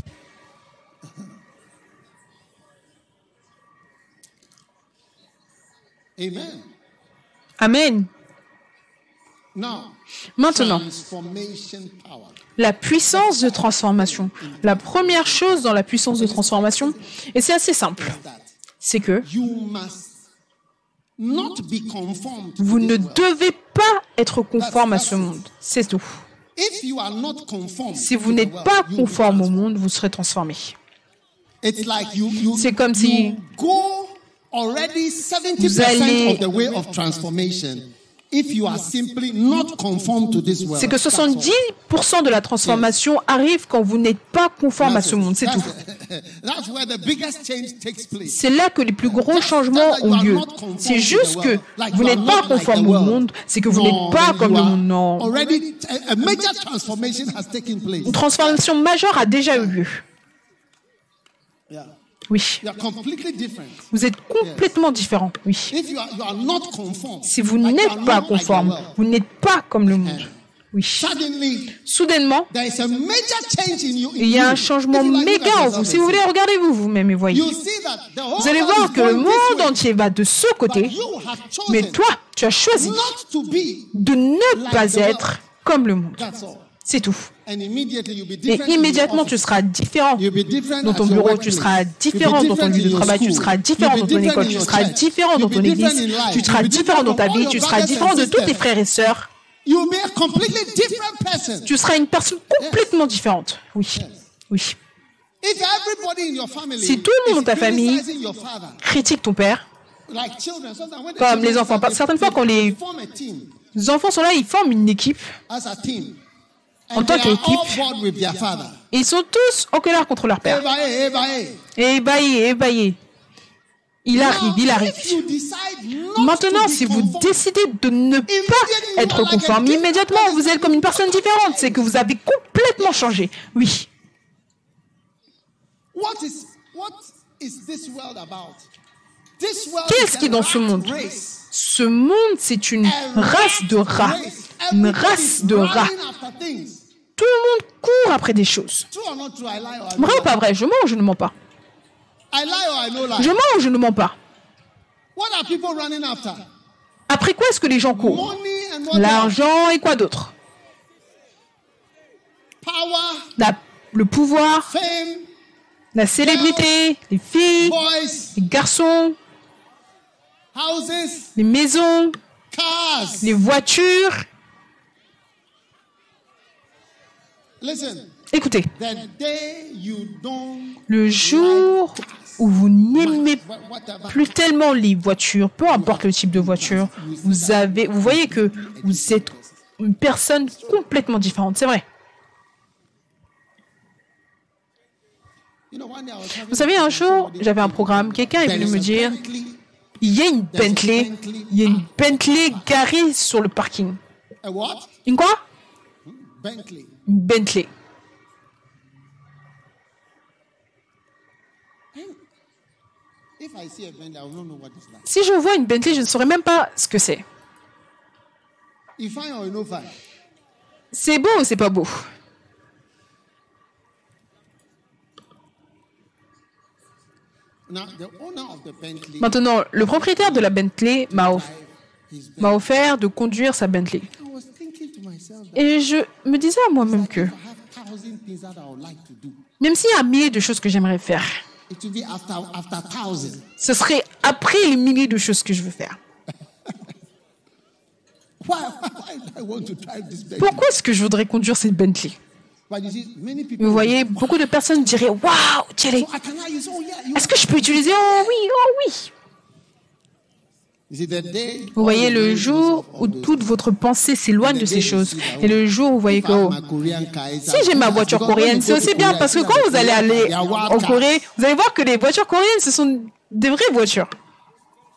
S1: Amen.
S2: Amen. Maintenant, la puissance de transformation. La première chose dans la puissance de transformation, et c'est assez simple, c'est que vous ne devez pas être conforme à ce monde. C'est tout. Si vous n'êtes pas conforme au monde, vous serez transformé. C'est comme si-
S1: already 70%
S2: Vous allez-
S1: of the way of transformation if you are simply not conformed to this world.
S2: C'est que
S1: That's all.
S2: 70% de la transformation arrive quand vous n'êtes pas conforme à ce monde. C'est tout.
S1: That's where the biggest change takes place.
S2: C'est là que les plus gros changements ont lieu. C'est juste que vous n'êtes pas conforme au monde, c'est que vous n'êtes pas comme le monde. Non.
S1: Already, a a major transformation has taken place.
S2: Une transformation majeure a déjà eu lieu. Oui. Vous êtes complètement différent. Oui. Si vous n'êtes pas conforme, vous n'êtes pas comme le monde. Oui. Soudainement, il y a un changement méga en vous. Si vous voulez, regardez-vous vous-même et voyez. Vous allez voir que le monde entier va de ce côté, mais toi, tu as choisi de ne pas être comme le monde. C'est tout. Et immédiatement, tu seras différent. Dans ton bureau, tu seras différent dans ton lieu de travail, tu seras différent dans ton école, tu seras différent dans ton église, tu seras différent dans ta vie, tu seras différent de tous tes frères et sœurs. Tu seras une personne complètement différente. Oui. Oui. Si tout le monde dans ta famille Critique ton père. Comme les enfants. Certaines fois, quand. Les enfants sont là, ils forment une équipe. En tant qu'équipe. ils sont tous en colère contre leur père. Ébaillé, ébaillé. Il arrive, il arrive. Maintenant, si vous décidez de ne pas être conforme, immédiatement, vous êtes comme une personne différente. C'est que vous avez complètement changé. Oui. Qu'est-ce qui est dans ce monde? Ce monde, c'est une race de
S1: rat
S2: rats. Une race de rats. Tout le monde court après des choses. Vrai ou pas vrai? Je mens ou je ne mens pas? Je mens ou je ne mens pas?
S1: What are people running after?
S2: Après quoi est-ce que les gens courent? L'argent et quoi d'autre? La- Le pouvoir,
S1: fame,
S2: la célébrité, les filles,
S1: boys,
S2: les garçons,
S1: houses,
S2: les maisons,
S1: cars.
S2: les voitures.
S1: Listen,
S2: Écoutez, le jour où vous n'aimez plus tellement les voitures, peu importe le type de voiture, vous avez, vous voyez que vous êtes une personne complètement différente. C'est vrai. Vous savez, un jour, j'avais un programme, quelqu'un est venu me dire, il y a une Bentley, il y a une Bentley garée sur le parking. Une quoi?
S1: Bentley.
S2: Bentley. Si je vois une Bentley, je ne saurais même pas ce que c'est. C'est beau ou c'est pas beau? Maintenant, le propriétaire de la Bentley m'a offert de conduire sa Bentley. Et je me disais à moi-même que, même s'il y a un millier de choses que j'aimerais faire, ce serait après les milliers de choses que je veux faire. Pourquoi est-ce que je voudrais conduire cette Bentley? Vous voyez, beaucoup de personnes diraient Waouh, est-ce que je peux utiliser? Oh oui, oh oui.
S1: you see, the day.
S2: Vous voyez le jour où toute votre pensée s'éloigne de ces choses. Et le jour où vous voyez que oh, si j'ai ma voiture coréenne, c'est aussi bien parce que quand vous allez aller en Corée, vous allez voir que les voitures coréennes, ce sont des vraies voitures.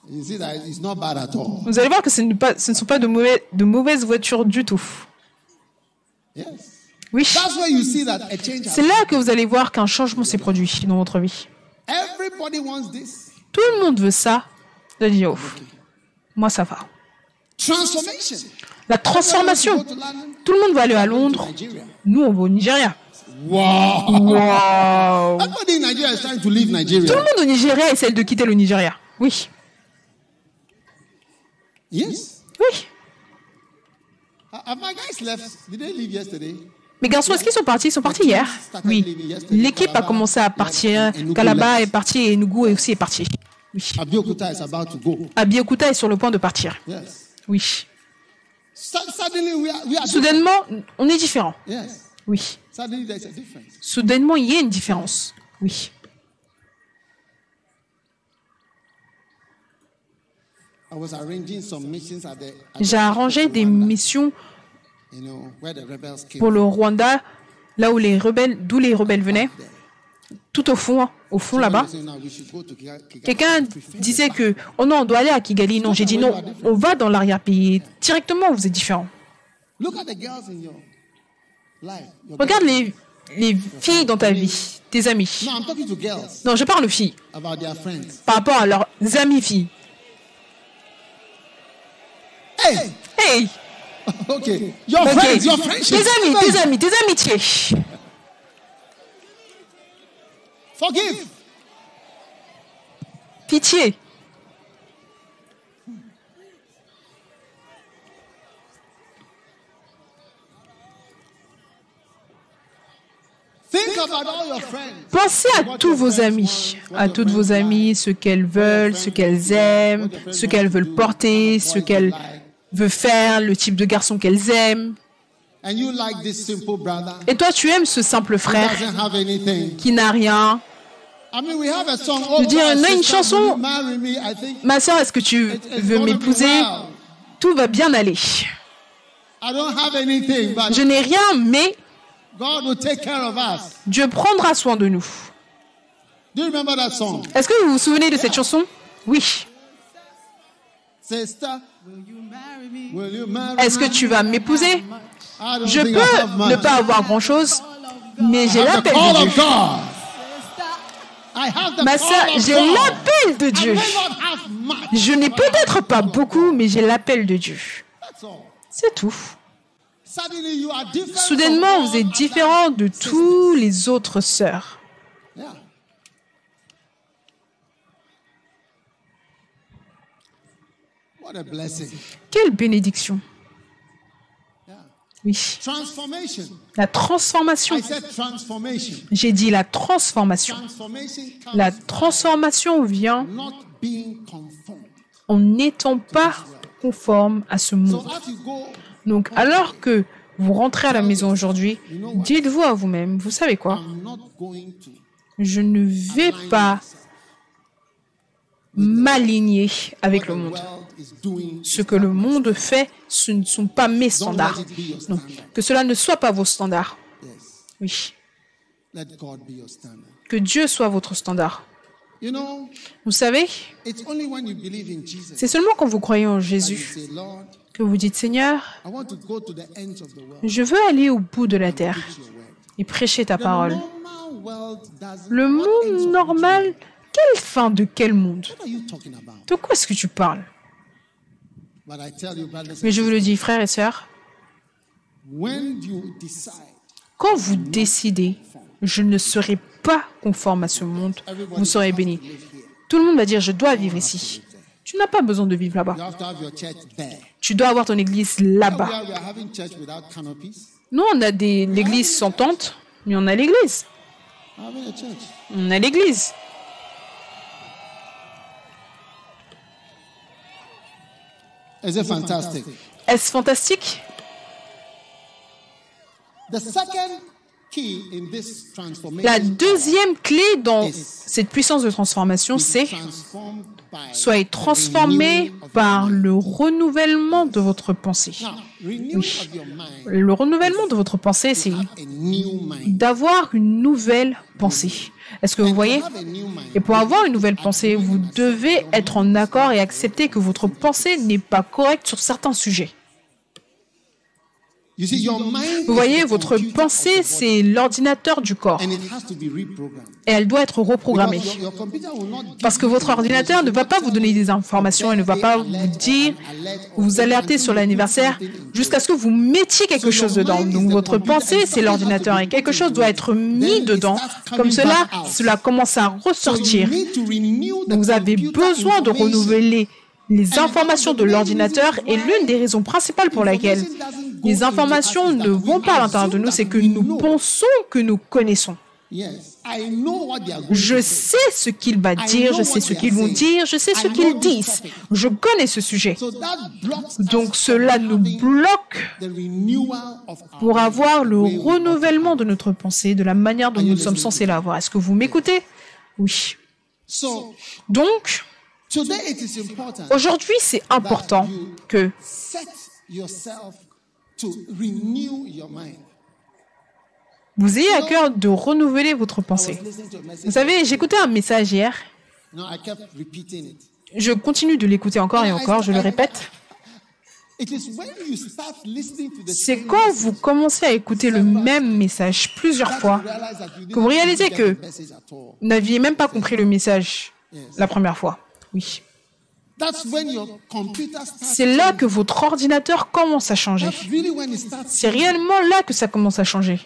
S2: Vous allez voir que ce, n'est pas, ce ne sont pas de, mauvais, de mauvaises voitures du tout. Oui.
S1: That's where you see that a change.
S2: C'est là que vous allez voir qu'un changement s'est produit dans votre vie.
S1: everybody wants this
S2: Tout le monde veut ça. Allez dire, oh, moi ça va. La transformation. Tout le monde va aller à Londres. Nous, on va au Nigeria.
S1: Wow.
S2: Wow. Tout le monde au Nigeria essaie de quitter le Nigeria. Oui.
S1: Yes.
S2: Oui.
S1: Leave yesterday?
S2: Mes garçons, est-ce qu'ils sont partis? Ils sont partis hier. Oui. L'équipe a commencé à partir. Kalaba est parti et Nugu est aussi est parti. Oui.
S1: Abiyokuta is about to go.
S2: Abiyakuta est sur le point de partir.
S1: Yes.
S2: Oui.
S1: Su- Suddenly we are, we are different.
S2: Soudainement, on est différent.
S1: Yes.
S2: Oui.
S1: Suddenly there's a difference.
S2: Soudainement, il y a une différence. Oui. J'ai arrangé des missions pour le Rwanda, là où les rebelles, d'où les rebelles venaient, tout au fond, hein, au fond là-bas. Quelqu'un disait que, oh non, on doit aller à Kigali. Non, j'ai dit non, on va dans l'arrière-pays. Directement, vous êtes.
S1: Your
S2: Regarde les, les filles dans ta vie, tes amis. Non, je parle aux filles,
S1: friends.
S2: par rapport à leurs amis filles.
S1: Hey,
S2: Hey,
S1: okay, your friends, your friendships.
S2: tes amis, tes amis, tes amitiés.
S1: Forgive.
S2: Pitié. Pensez à tous vos amis, à toutes vos amies, ce qu'elles veulent, ce qu'elles aiment, ce qu'elles veulent porter, ce qu'elles veulent faire, le type de garçon qu'elles aiment.
S1: And you like this simple brother
S2: Et toi, tu aimes ce simple frère qui n'a rien.
S1: I mean, we have a song.
S2: Veux dire,
S1: my
S2: on a une chanson. Ma soeur, est-ce que tu veux m'épouser? Tout va bien aller.
S1: I don't have anything, but
S2: Je n'ai rien, mais
S1: God will take care of us.
S2: Dieu prendra soin de nous.
S1: Do you remember that song?
S2: Est-ce que vous vous souvenez de cette chanson? Oui. Est-ce que tu vas m'épouser? Je peux ne pas avoir grand-chose, mais j'ai l'appel de Dieu.
S1: God. I have the
S2: Ma
S1: of
S2: j'ai l'appel de Dieu. Je n'ai peut-être pas beaucoup, mais j'ai l'appel de Dieu. C'est tout. Soudainement, vous êtes différent de tous les autres sœurs.
S1: Yeah. What a blessing.
S2: Quelle bénédiction. Oui. La transformation. J'ai dit la transformation. La transformation vient en n'étant pas conforme à ce monde. Donc, alors que vous rentrez à la maison aujourd'hui, dites-vous à vous-même, vous savez quoi? Je ne vais pas m'aligner avec le monde. Ce que le monde fait, ce ne sont pas mes standards. Non, que cela ne soit pas vos standards. Oui. Que Dieu soit votre standard. Vous savez,
S1: it's only when you believe in Jesus
S2: c'est seulement quand vous croyez en Jésus que vous dites Seigneur,
S1: I want to go to the ends of the world.
S2: je veux aller au bout de la terre et prêcher ta parole. Le monde normal? Quelle fin de quel monde
S1: What are you talking about?
S2: De quoi est-ce que tu parles
S1: But I tell you, brothers and
S2: Mais je vous le dis, frères et sœurs,
S1: when you decide,
S2: quand vous décidez, je ne serai pas conforme à ce monde, vous serez bénis. Tout le monde va dire, je dois vivre ici. Tu n'as pas besoin de vivre là-bas. Tu dois avoir ton église là-bas. Nous, on a des- l'église sans tente, mais on a l'église. On a l'église.
S1: Is it fantastic?
S2: Est-ce fantastique?
S1: The second key in this transformation
S2: La deuxième clé dans cette puissance de transformation, c'est soyez transformés par le renouvellement de votre pensée. Le renouvellement de votre pensée, c'est d'avoir une nouvelle pensée. Est-ce que vous voyez? Et pour avoir une nouvelle pensée, vous devez être en accord et accepter que votre pensée n'est pas correcte sur certains sujets. Vous voyez, votre pensée, c'est l'ordinateur du corps et elle doit être reprogrammée. Parce que votre ordinateur ne va pas vous donner des informations, elle ne va pas vous dire, vous alerter sur l'anniversaire jusqu'à ce que vous mettiez quelque chose dedans. Donc votre pensée, c'est l'ordinateur et quelque chose doit être mis dedans. Comme cela, cela commence à ressortir. Donc vous avez besoin de renouveler les informations de l'ordinateur et l'une des raisons principales pour laquelle les informations ne vont pas à l'intérieur de nous, c'est que nous pensons que nous connaissons. Je sais ce qu'il va dire, je sais ce qu'ils vont dire, je sais ce qu'ils disent. Je connais ce sujet. Donc cela nous bloque pour avoir le renouvellement de notre pensée, de la manière dont nous sommes censés l'avoir. Est-ce que vous m'écoutez? Oui. Donc, aujourd'hui, c'est important que vous ayez à cœur de renouveler votre pensée. Vous savez, j'écoutais un message hier. Je continue de l'écouter encore et encore, je le répète. C'est quand vous commencez à écouter le même message plusieurs fois que vous réalisez que vous n'aviez même pas compris le message la première fois. Oui. C'est là que votre ordinateur commence à changer. C'est réellement là que ça commence à changer.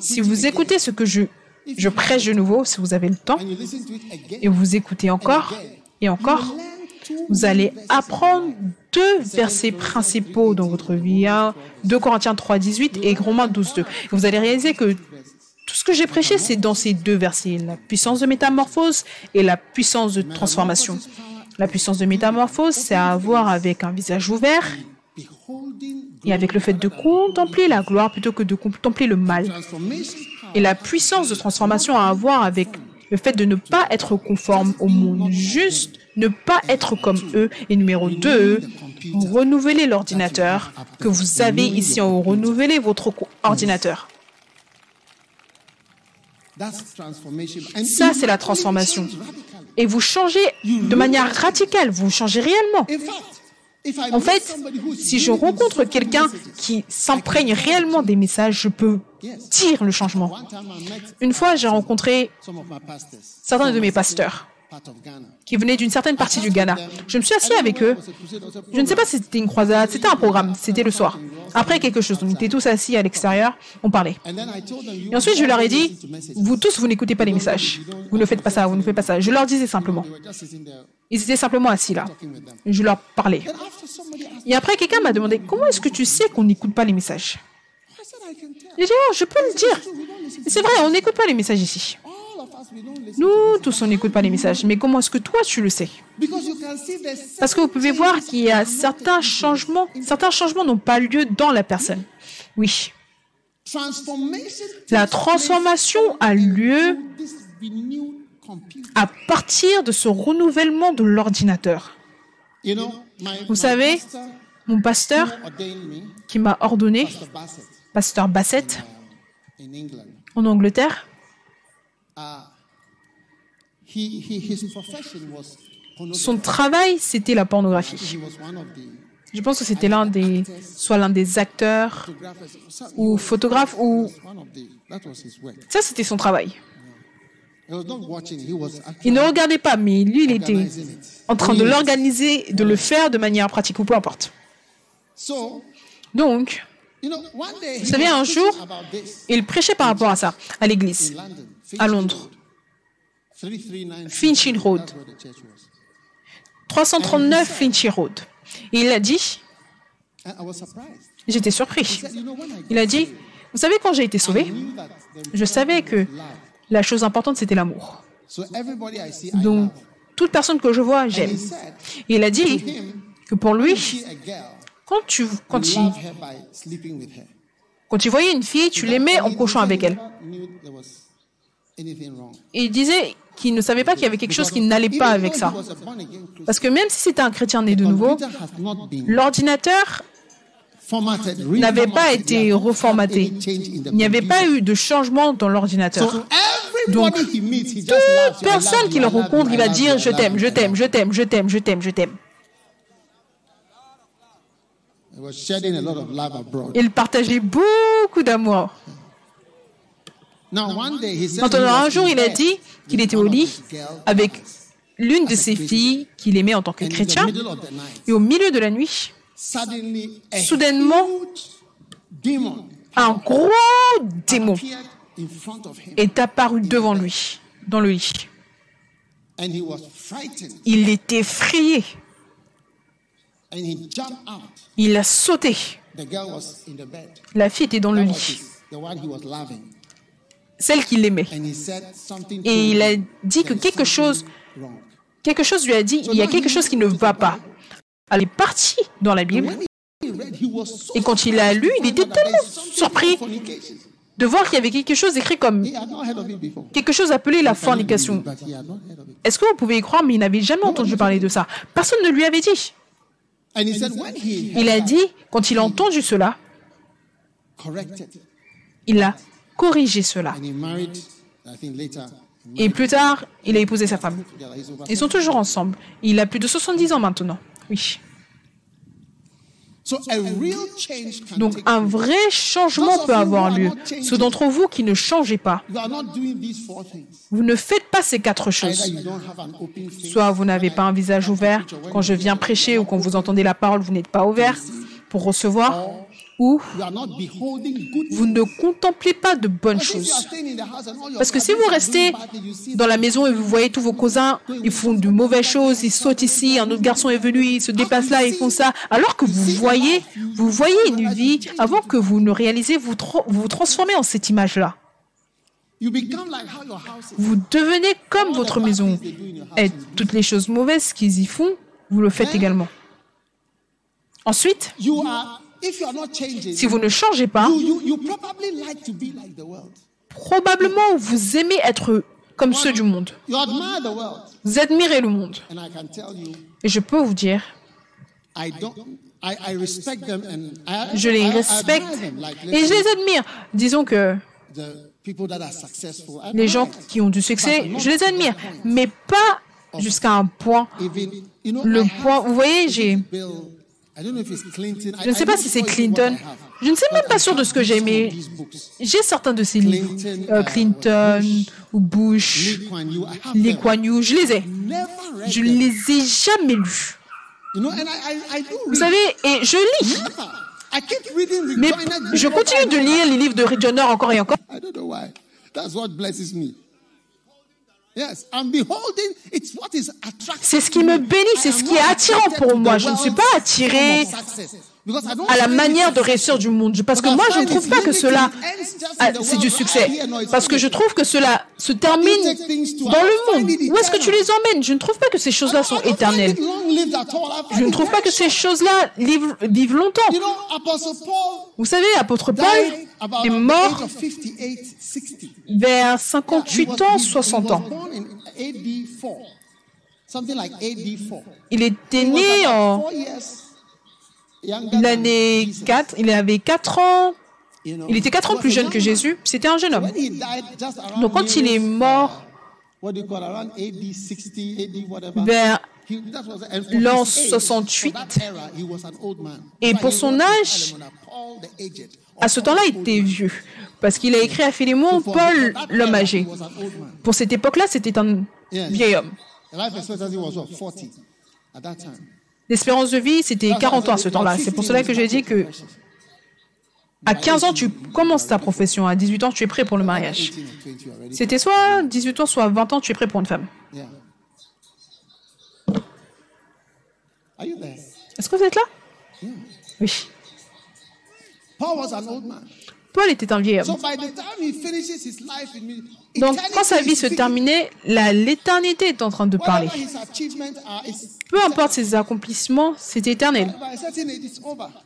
S2: Si vous écoutez ce que je, je prêche de nouveau, si vous avez le temps, et vous écoutez encore et encore, vous allez apprendre deux versets principaux dans votre vie. hein. 2 Corinthiens 3, 18 et Romains 12, 2. Et vous allez réaliser que tout ce que j'ai prêché, c'est dans ces deux versets. La puissance de métamorphose et la puissance de transformation. La puissance de métamorphose, c'est à avoir avec un visage ouvert et avec le fait de contempler la gloire plutôt que de contempler le mal. Et la puissance de transformation à avoir avec Le fait de ne pas être conforme au monde, juste ne pas être comme eux. Et numéro 2, renouveler l'ordinateur que vous avez ici en haut. Renouveler votre ordinateur. Ça, c'est la transformation. Et vous changez de manière radicale, vous changez réellement. En fait, si je rencontre quelqu'un qui s'imprègne réellement des messages, je peux dire le changement. Une fois, j'ai rencontré certains de mes pasteurs qui venaient d'une certaine partie du Ghana. Je me suis assis avec eux. Je ne sais pas si c'était une croisade, c'était un programme, c'était le soir. Après quelque chose, on était tous assis à l'extérieur, on parlait. Et ensuite, je leur ai dit, vous tous, vous n'écoutez pas les messages. Vous ne faites pas ça, vous ne faites pas ça. Je leur disais simplement. Ils étaient simplement assis là. Je leur parlais. Et après, quelqu'un m'a demandé, comment est-ce que tu sais qu'on n'écoute pas les messages? J'ai dit, oh, je peux le dire. C'est vrai, on n'écoute pas les messages ici. Nous tous, on n'écoute pas les messages. Mais comment est-ce que toi, tu le sais Parce que vous pouvez voir qu'il y a certains changements. Certains changements n'ont pas lieu dans la personne. Oui. La transformation a lieu à partir de ce renouvellement de l'ordinateur. Vous savez, mon pasteur qui m'a ordonné, pasteur Bassett, en Angleterre, son travail, c'était la pornographie. Je pense que c'était l'un des, soit l'un des acteurs ou photographes ou ça, c'était son travail. Il ne regardait pas, mais lui, il était en train de l'organiser, de le faire de manière pratique ou peu importe. Donc, vous savez, un jour, il prêchait par rapport à ça, à l'église, à Londres. Finchley Road. 339 Finchley Road. Et il a dit, j'étais surpris. Il a dit, vous savez, quand j'ai été sauvé, je savais que la chose importante, c'était l'amour. Donc, toute personne que je vois, j'aime. Et il a dit que pour lui, quand tu, quand il, quand tu voyais une fille, tu l'aimais en couchant avec elle. Et il disait qu'il ne savait pas qu'il y avait quelque chose qui n'allait pas avec ça. Parce que même si c'était un chrétien né de nouveau, l'ordinateur n'avait pas été reformaté. Il n'y avait pas eu de changement dans l'ordinateur. Donc, toute personne qu'il rencontre, il va dire je t'aime, je t'aime, je t'aime, je t'aime, je t'aime, je t'aime. Il partageait beaucoup d'amour. Maintenant, un jour, il a dit qu'il était au lit avec l'une de ses filles qu'il aimait en tant que chrétien. Et au milieu de la nuit, soudainement, un gros démon est apparu devant lui, dans le lit. Il était effrayé. Il a sauté. La fille était dans le lit celle qu'il aimait. Et il a dit que quelque chose, quelque chose lui a dit, il y a quelque chose qui ne va pas. Elle est partie dans la Bible. Et quand il a lu, il était tellement surpris de voir qu'il y avait quelque chose écrit comme quelque chose appelé la fornication. Est-ce que vous pouvez y croire, mais il n'avait jamais entendu parler de ça. Personne ne lui avait dit. Il a dit, quand il a entendu cela, il a corriger cela. Et plus tard, il a épousé sa femme. Ils sont toujours ensemble. Il a plus de 70 ans maintenant. Oui. Donc un vrai changement peut avoir lieu. Ceux d'entre vous qui ne changez pas, vous ne faites pas ces quatre choses. Soit vous n'avez pas un visage ouvert, quand je viens prêcher ou quand vous entendez la parole, vous n'êtes pas ouvert pour recevoir, où vous ne contemplez pas de bonnes choses. Parce que si vous restez dans la maison et vous voyez tous vos cousins, ils font de mauvaises choses, ils sautent ici, un autre garçon est venu, ils se déplacent là, ils font ça, alors que vous voyez, vous voyez une vie, avant que vous ne réalisez, vous vous, transformez en cette image-là. Vous devenez comme votre maison. Et toutes les choses mauvaises qu'ils y font, vous le faites également. Ensuite, si vous ne changez pas, probablement vous aimez être comme ceux du monde.
S1: You admire the world.
S2: Vous admirez le monde. Et je peux vous dire, je les respecte et je les admire. Disons que les gens qui ont du succès, je les admire, mais pas jusqu'à un point. Le point, vous voyez, j'ai, Je ne sais pas si c'est Clinton. Je ne sais même pas sûr de ce que j'ai, mais j'ai certains de ces livres.
S1: Clinton,
S2: Euh,
S1: uh,
S2: Clinton ou Bush,
S1: Lee Kuan Yew,
S2: je les ai. Je
S1: them.
S2: les ai jamais lus. Vous savez, et je lis. Mais je continue de lire les livres de Rick Joyner encore et encore. C'est ce qui me bénit, c'est ce qui est attirant pour moi. Je ne suis pas attiré à la manière de réussir du monde. Parce que moi, je ne trouve pas que cela, ah, c'est du succès. Parce que je trouve que cela se termine dans le monde. Où est-ce que tu les emmènes? Je ne trouve pas que ces choses-là sont éternelles. Je ne trouve pas que ces choses-là vivent, longtemps. Vous savez, apôtre Paul est mort
S1: age of 58, 60.
S2: vers
S1: He
S2: 58
S1: was-
S2: ans,
S1: he- he
S2: 60
S1: was
S2: ans.
S1: born in AD 4. Something like AD 4.
S2: Il était né en l'année
S1: Jesus.
S2: 4, il avait 4 ans, il était 4 ans plus jeune que. Jésus, c'était un jeune homme. Donc quand il est mort
S1: what do you call around AD 60, AD whatever.
S2: vers l'an
S1: his age,
S2: 68,
S1: for that era, he was an old man.
S2: Et pour son âge, À ce temps-là, il était vieux. Parce qu'il a écrit à Philémon, Paul, l'homme âgé. Pour cette époque-là, c'était un vieil homme.
S1: The life expectancy was what, 40 at that time.
S2: L'espérance de vie, c'était 40 ans à ce temps-là. C'est pour cela que j'ai dit que à 15 ans, tu commences ta profession. À 18 ans, tu es prêt pour le mariage.
S1: 18 or 20 already.
S2: C'était soit 18 ans, soit 20 ans, tu es prêt pour une femme. Est-ce que vous êtes là? Oui.
S1: Paul was an old man.
S2: Paul était un vieil
S1: So
S2: homme.
S1: by the time he finishes his life in me,
S2: Donc, quand sa vie se terminait, l'éternité est en train de parler. Peu importe ses accomplissements, c'est éternel.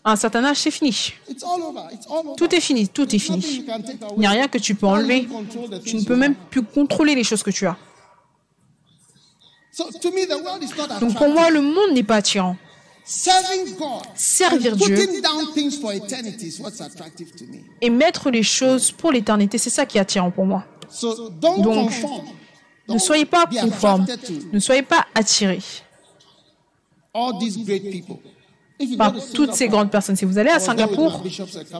S2: À un certain âge, c'est fini. Tout est fini, tout est fini. Il n'y a rien que tu peux enlever. Tu ne peux même plus contrôler les choses que tu as. Donc pour moi, le monde n'est pas attirant.
S1: Serving God,
S2: Servir Dieu
S1: putting down things for eternity is what's attractive to me.
S2: et mettre les choses pour l'éternité, c'est ça qui est attirant pour moi. Donc. Ne soyez pas conformes, ne soyez pas attirés
S1: all these great people. If you
S2: par toutes ces grandes personnes. Si vous allez à Singapour,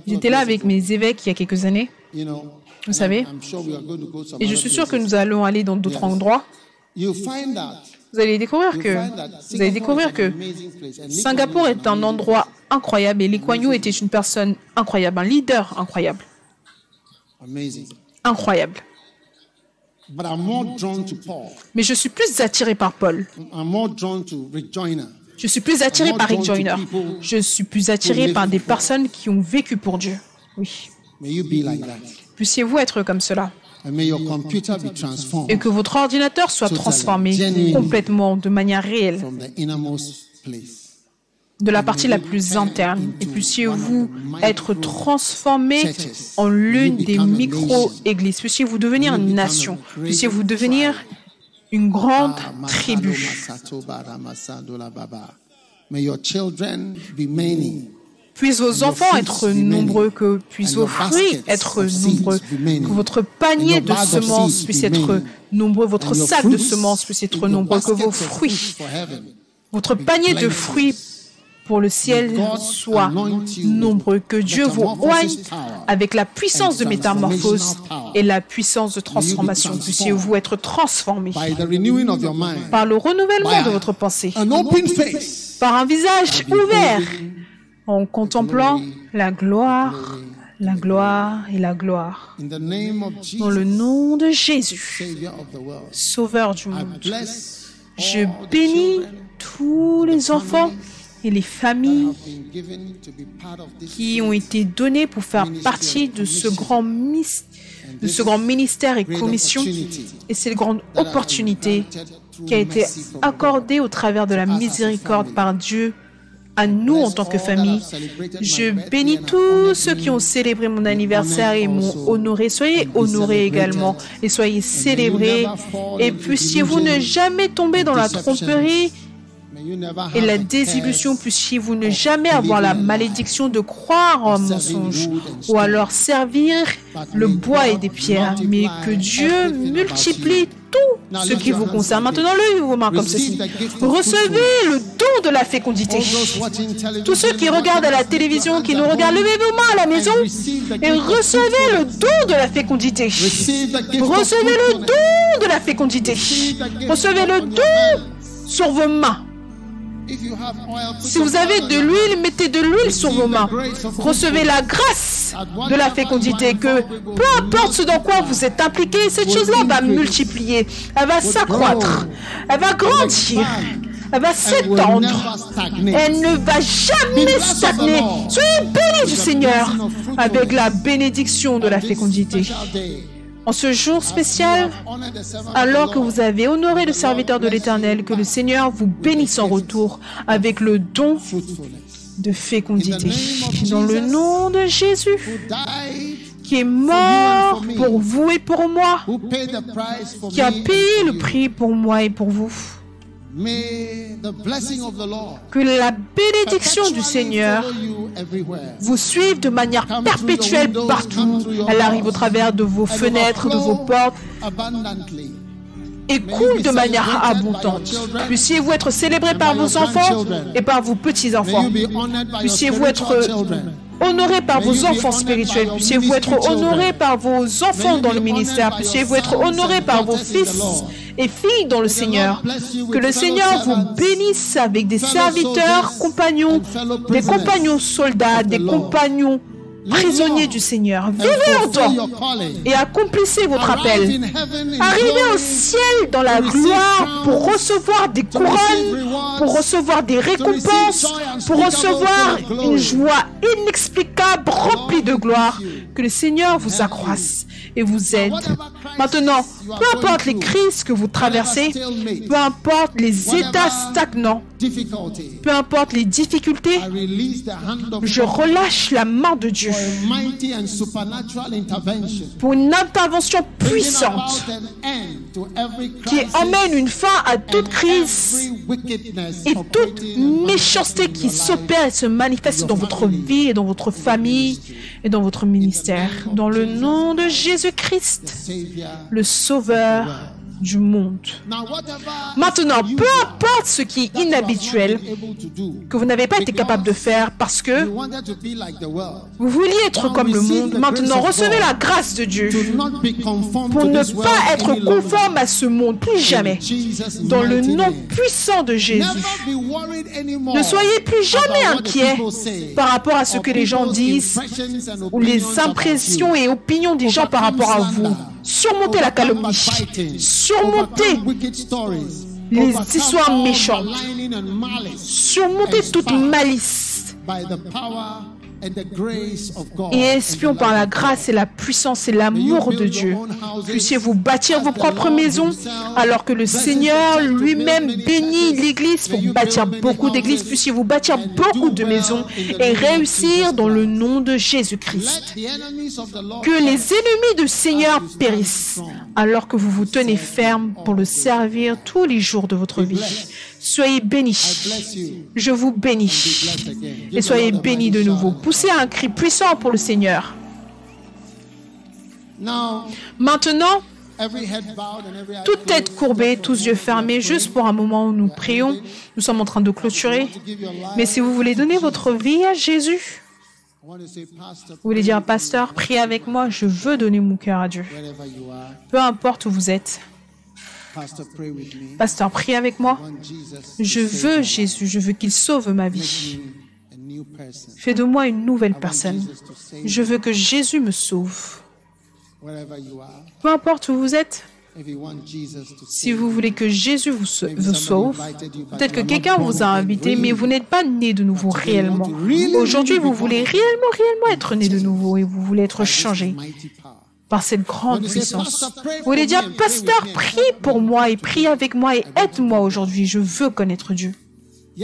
S2: j'étais là avec mes évêques il y a quelques années Vous savez.
S1: I'm, I'm sure we are going to go some
S2: et je suis sûr que nous allons aller dans d'autres endroits. Vous allez découvrir que vous allez découvrir que Singapour est un endroit incroyable et Lee Kuan Yew était une personne incroyable, un leader incroyable, incroyable. Mais je suis plus attiré par Paul. Je suis plus attiré par Rick Joyner. Je suis plus attiré par des personnes qui ont vécu pour Dieu. Oui.
S1: May you be like that.
S2: Puissiez-vous être comme cela.
S1: And may your computer be transformed
S2: Et que votre ordinateur soit transformé complètement, de manière réelle,
S1: from the innermost place.
S2: de la partie la plus interne. Et puissiez-vous être transformé en l'une des micro-églises. Puissiez-vous devenir une nation. Puissiez-vous devenir une grande
S1: Ah,
S2: tribu. Puissent vos enfants être nombreux, que puissent vos fruits être nombreux, que votre panier de semences puisse être nombreux, votre sac de semences puisse être nombreux, que vos fruits, votre panier de fruits pour le ciel soit nombreux, que Dieu vous oigne avec la puissance de métamorphose et la puissance de transformation. Puissiez-vous être transformés par le renouvellement de votre pensée, par un visage ouvert, en contemplant la gloire, la gloire et la gloire.
S1: In the name of
S2: Dans le nom de Jésus,
S1: Savior of the world.
S2: Sauveur du monde, je bénis tous les enfants et les familles qui ont été donnés pour faire partie de ce grand, de ce grand ministère et commission. Et cette grande opportunité qui a été accordée au travers de la miséricorde par Dieu à nous en tant que famille. Je bénis tous ceux qui ont célébré mon anniversaire et m'ont honoré. Soyez honorés également et soyez célébrés. Et puissiez-vous ne jamais tomber dans la tromperie et la désillusion, puissiez-vous ne jamais avoir la malédiction de croire en mensonge ou alors servir le bois et des pierres, mais que Dieu multiplie tout ce qui vous concerne. Maintenant, levez vos mains comme ceci. Recevez le don de la fécondité. Tous ceux qui regardent à la télévision, qui nous regardent, levez vos mains à la maison et recevez le don de la fécondité. Recevez le don de la fécondité. Recevez le don sur vos mains. Si vous avez de l'huile, mettez de l'huile sur vos mains. Recevez la grâce de la fécondité que peu importe ce dans quoi vous êtes impliqué, cette chose-là va multiplier, elle va s'accroître, elle va grandir. Elle va s'étendre. Elle ne va jamais stagner. Soyez bénis du Seigneur avec la bénédiction de la fécondité. En ce jour spécial, alors que vous avez honoré le serviteur de l'Éternel, que le Seigneur vous bénisse en retour avec le don de fécondité. Dans le nom de Jésus, qui est mort pour vous et pour moi, qui a payé le prix pour moi et pour vous. Que la bénédiction du Seigneur vous suive de manière perpétuelle partout. Elle arrive au travers de vos fenêtres, de vos portes et coule de manière abondante. Puissiez-vous être célébré par vos enfants et par vos petits-enfants. Puissiez-vous être honoré par vos enfants spirituels. Puissiez-vous être honoré par vos enfants dans le ministère. Puissiez-vous être honoré par vos fils et filles dans le Seigneur. Que le Seigneur vous bénisse avec des serviteurs, compagnons, des compagnons soldats, des compagnons prisonniers du Seigneur. Vivez en temps et accomplissez votre appel. Arrivez au ciel dans la gloire pour recevoir des couronnes, pour recevoir des récompenses, pour recevoir une joie inexplicable remplie de gloire. Que le Seigneur vous accroisse et vous aide. Maintenant, peu importe les crises que vous traversez, peu importe les états stagnants, peu importe les difficultés, je relâche la main de Dieu. pour une intervention puissante qui emmène une fin à toute crise et toute méchanceté qui s'opère et se manifeste dans votre vie et dans votre famille et dans votre ministère. Dans le nom de Jésus-Christ, le Sauveur du monde. Maintenant, peu importe ce qui est inhabituel, que vous n'avez pas été capable de faire parce que vous vouliez être comme le monde, maintenant recevez la grâce de Dieu pour ne pas être conforme à ce monde, plus jamais. Dans le nom puissant de Jésus. Ne soyez plus jamais inquiets par rapport à ce que les gens disent ou les impressions et opinions des gens par rapport à vous. Surmontez la calomnie. Surmontez les histoires méchantes. Surmontez toute malice et espions par la grâce et la puissance et l'amour de Dieu. Puissiez-vous bâtir vos propres maisons alors que le Seigneur lui-même bénit l'Église pour bâtir beaucoup d'églises. Puissiez-vous bâtir beaucoup de maisons et réussir dans le nom de Jésus-Christ. Que les ennemis du Seigneur périssent alors que vous vous tenez ferme pour le servir tous les jours de votre vie. Soyez bénis. Je vous bénis. Et soyez bénis de nouveau. Poussez un cri puissant pour le Seigneur. Maintenant, toute tête courbée, tous yeux fermés, juste pour un moment où nous prions. Nous sommes en train de clôturer. Mais si vous voulez donner votre vie à Jésus, vous voulez dire, pasteur, priez avec moi, je veux donner mon cœur à Dieu. Peu importe où vous êtes. Pasteur, prie avec moi. Je veux Jésus, je veux qu'il sauve ma vie. Fais de moi une nouvelle personne. Je veux que Jésus me sauve. Peu importe où vous êtes, si vous voulez que Jésus vous, sauve, peut-être que quelqu'un vous a invité, mais vous n'êtes pas né de nouveau réellement. Aujourd'hui, vous voulez réellement, réellement être né de nouveau et vous voulez être changé par cette grande puissance. Vous voulez dire, pasteur, prie pour moi et prie avec moi et aide-moi aujourd'hui. Je veux connaître Dieu. Il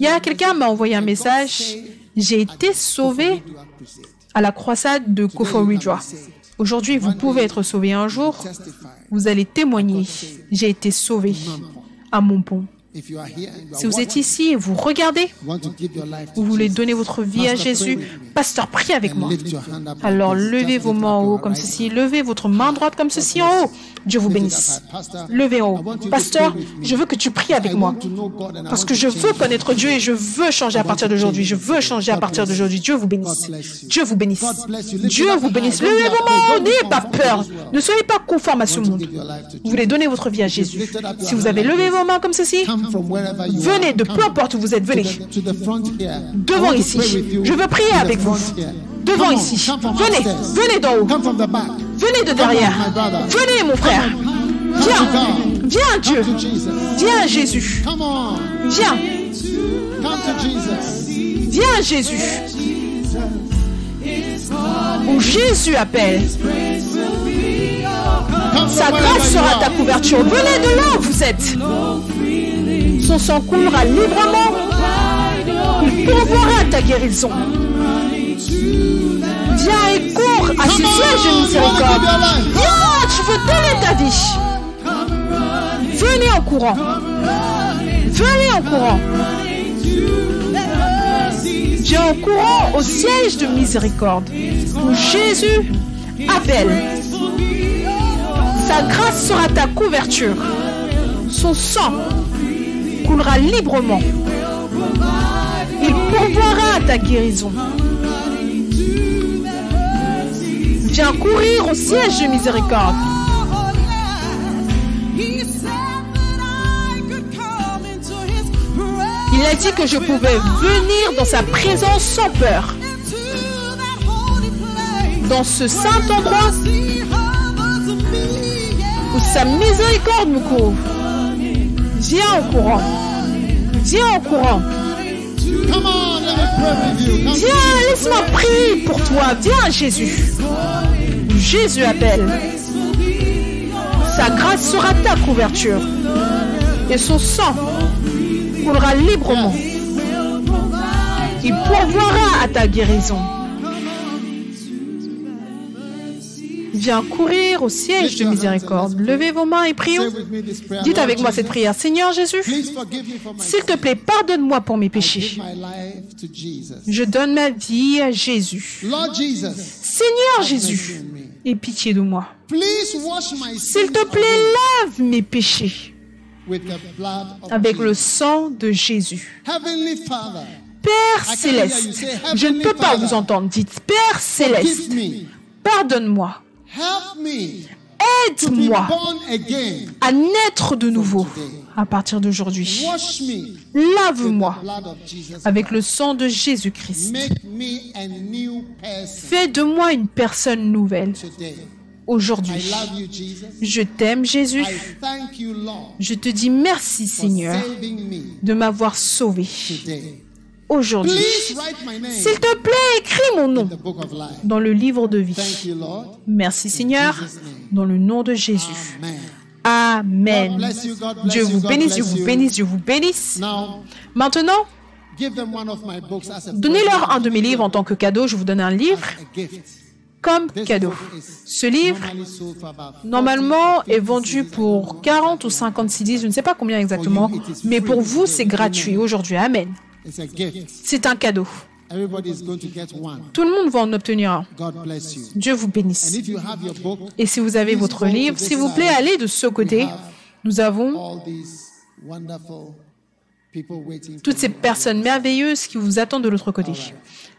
S2: y a quelqu'un m'a envoyé un message. J'ai été sauvé à la croisade de Kofo Ridwa. Aujourd'hui, vous pouvez être sauvé un jour. Vous allez témoigner. J'ai été sauvé à mon pont. Si vous êtes ici et vous regardez, vous voulez donner votre vie à Jésus, pasteur, priez avec moi. Alors levez vos mains en haut comme ceci, levez votre main droite comme ceci en haut. Dieu vous bénisse. Levez en haut. Pasteur, je veux que tu pries avec moi. Parce que je veux connaître Dieu et je veux changer à partir d'aujourd'hui. Je veux changer à partir d'aujourd'hui. Dieu vous bénisse. Dieu vous bénisse. Dieu vous bénisse. Levez vos mains en haut. N'ayez pas peur. Ne soyez pas conforme à ce monde. Vous voulez donner votre vie à Jésus. Si vous avez levé vos mains comme ceci, venez de peu importe où vous êtes, venez. Devant ici. Je veux prier avec vous. Devant ici. Venez. Venez d'en haut. Venez de derrière. Venez mon frère. Viens. Viens Dieu. Viens Jésus. Viens. Viens Jésus. Où Jésus appelle. Sa grâce sera ta couverture. Venez de là où vous êtes. Son sang coulera librement. Il pourvoira ta guérison. Viens et cours à ce siège de miséricorde. Viens, tu veux donner ta vie. Venez en courant. Venez en courant. Viens en courant au siège de miséricorde où Jésus appelle. Sa grâce sera ta couverture. Son sang librement. Il pourvoira ta guérison. Viens courir au siège de miséricorde. Il a dit que je pouvais venir dans sa présence sans peur. Dans ce saint endroit où sa miséricorde me couvre. Viens en courant. Viens en courant. Viens, laisse-moi prier pour toi. Viens, Jésus. Jésus appelle. Sa grâce sera ta couverture. Et son sang coulera librement. Il pourvoira à ta guérison. Viens courir au siège de miséricorde. Levez vos mains et prions. Dites avec moi cette prière. Seigneur Jésus, s'il te plaît, pardonne-moi pour mes péchés. Je donne ma vie à Jésus. Seigneur Jésus, aie pitié de moi. S'il te plaît, lave mes péchés avec le sang de Jésus. Père céleste, je ne peux pas vous entendre. Dites, Père céleste, pardonne-moi. Aide-moi à naître de nouveau. À partir d'aujourd'hui. Lave-moi avec le sang de Jésus-Christ. Fais de moi une personne nouvelle. Aujourd'hui, je t'aime Jésus. Je te dis merci Seigneur de m'avoir sauvé aujourd'hui. S'il te plaît, écris mon nom dans le livre de vie. Merci Seigneur, dans le nom de Jésus. Amen. Dieu vous bénisse, Dieu vous bénisse, Dieu vous bénisse. Maintenant, donnez-leur un de mes livres en tant que cadeau. Je vous donne un livre comme cadeau. Ce livre, normalement, est vendu pour 40 ou 50 CDs, je ne sais pas combien exactement, mais pour vous, c'est gratuit aujourd'hui. Amen. C'est un cadeau. Tout le monde va en obtenir un. Dieu vous bénisse. Et si vous avez votre livre, s'il vous plaît, allez de ce côté. Nous avons toutes ces personnes merveilleuses qui vous attendent de l'autre côté.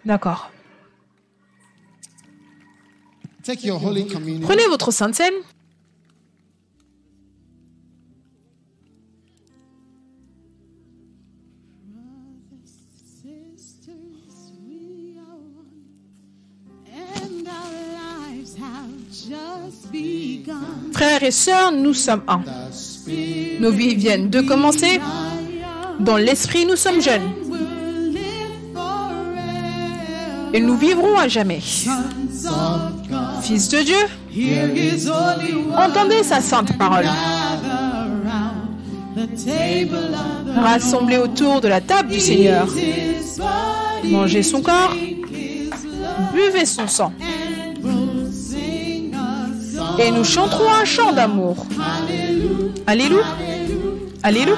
S2: D'accord. Prenez votre Sainte Seine. Frères et sœurs, nous sommes un. Nos vies viennent de commencer. Dans l'esprit, nous sommes jeunes. Et nous vivrons à jamais. Fils de Dieu, entendez sa sainte parole. rassemblés autour de la table du Seigneur. Mangez son corps, buvez son sang. Et nous chanterons un chant d'amour. Alléluia. Alléluia.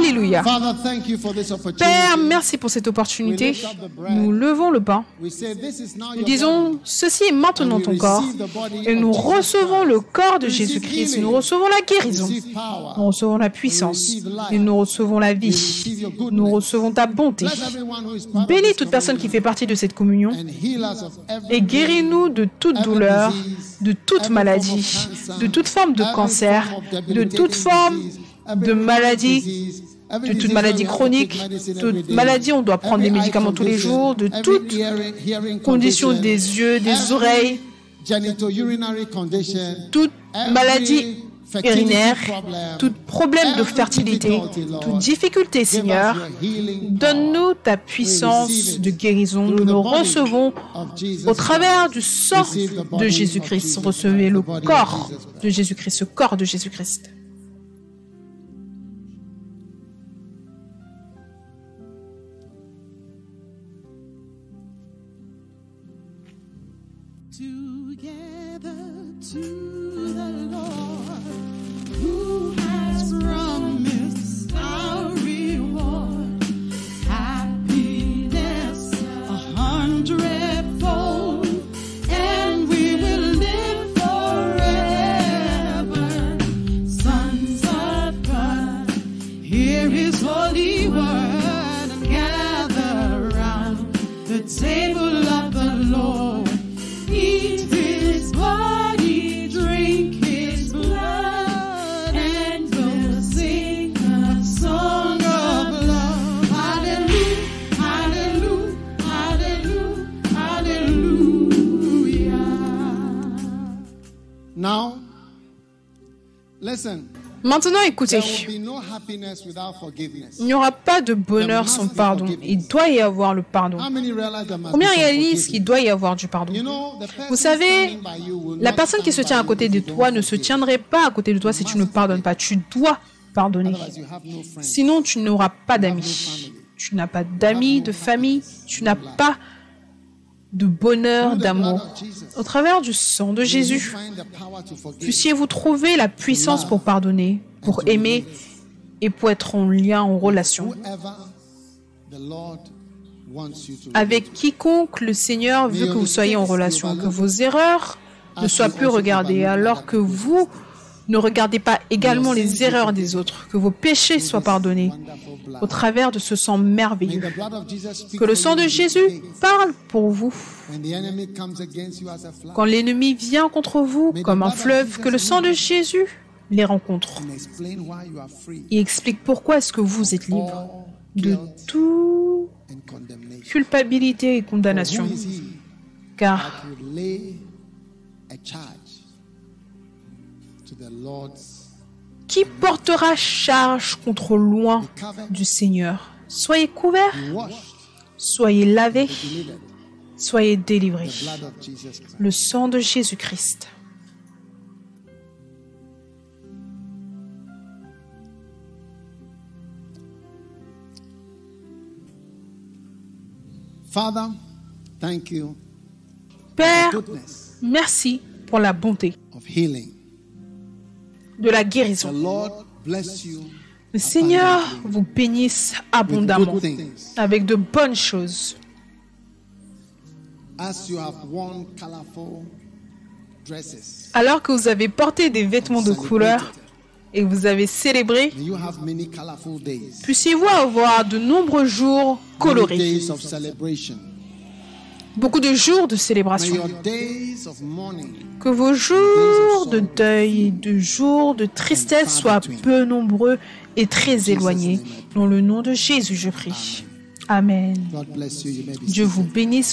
S1: Opportunity.
S2: Père, merci pour cette opportunité. Nous levons le pain. Nous disons, ceci est maintenant ton corps. Et nous recevons le corps de Jésus-Christ. Nous recevons la guérison. Nous recevons la puissance. Et nous recevons la vie. Nous recevons ta bonté. Bénis toute personne qui fait partie de cette communion. Et guéris-nous de toute douleur, de toute maladie, de toute forme de cancer, de toute forme de maladie, toute maladie chronique, toute maladie, on doit prendre des médicaments tous les jours, de toute condition des yeux, des oreilles, toute maladie urinaire, tout problème de fertilité, toute difficulté, Seigneur. Donne-nous ta puissance de guérison. Nous le recevons au travers du sang de Jésus-Christ. Recevez le corps de Jésus-Christ, ce corps de Jésus-Christ.
S1: Now, listen.
S2: Maintenant, écoutez. Il n'y aura pas de bonheur sans pardon. Il doit y avoir le pardon. Combien réalisent qu'il doit y avoir du pardon?
S1: You know, the person
S2: Vous savez, la personne qui se tient à côté
S1: you
S2: de toi ne se tiendrait pas à côté de toi si tu ne pardonnes pas. Tu dois pardonner. Sinon, tu n'auras pas d'amis. Tu n'as pas d'amis, de famille. Tu n'as pas de bonheur, d'amour. Au travers du sang de Jésus, puissiez-vous trouver la puissance pour pardonner, pour aimer et pour être en lien, en relation. Avec quiconque le Seigneur veut que vous soyez en relation, que vos erreurs ne soient plus regardées, alors que vous ne regardez pas également les erreurs des autres, que vos péchés soient pardonnés au travers de ce sang merveilleux. Que le sang de Jésus parle pour vous. Quand l'ennemi vient contre vous comme un fleuve, que le sang de Jésus les rencontre. Et explique pourquoi est-ce que vous êtes libre de toute culpabilité et condamnation. Car qui portera charge contre loin du Seigneur? Soyez couverts, soyez lavés, soyez délivrés. Le sang de Jésus-Christ.
S1: Father, thank you
S2: Père, merci pour la bonté
S1: of healing.
S2: De la guérison. Le Seigneur vous bénisse abondamment avec de bonnes choses. Alors que vous avez porté des vêtements de couleur et que vous avez célébré, puissiez-vous avoir de nombreux jours colorés. Beaucoup de jours de célébration. Que vos jours de deuil de jours de tristesse soient peu nombreux et très éloignés. Dans le nom de Jésus, je prie. Amen. Dieu vous bénisse.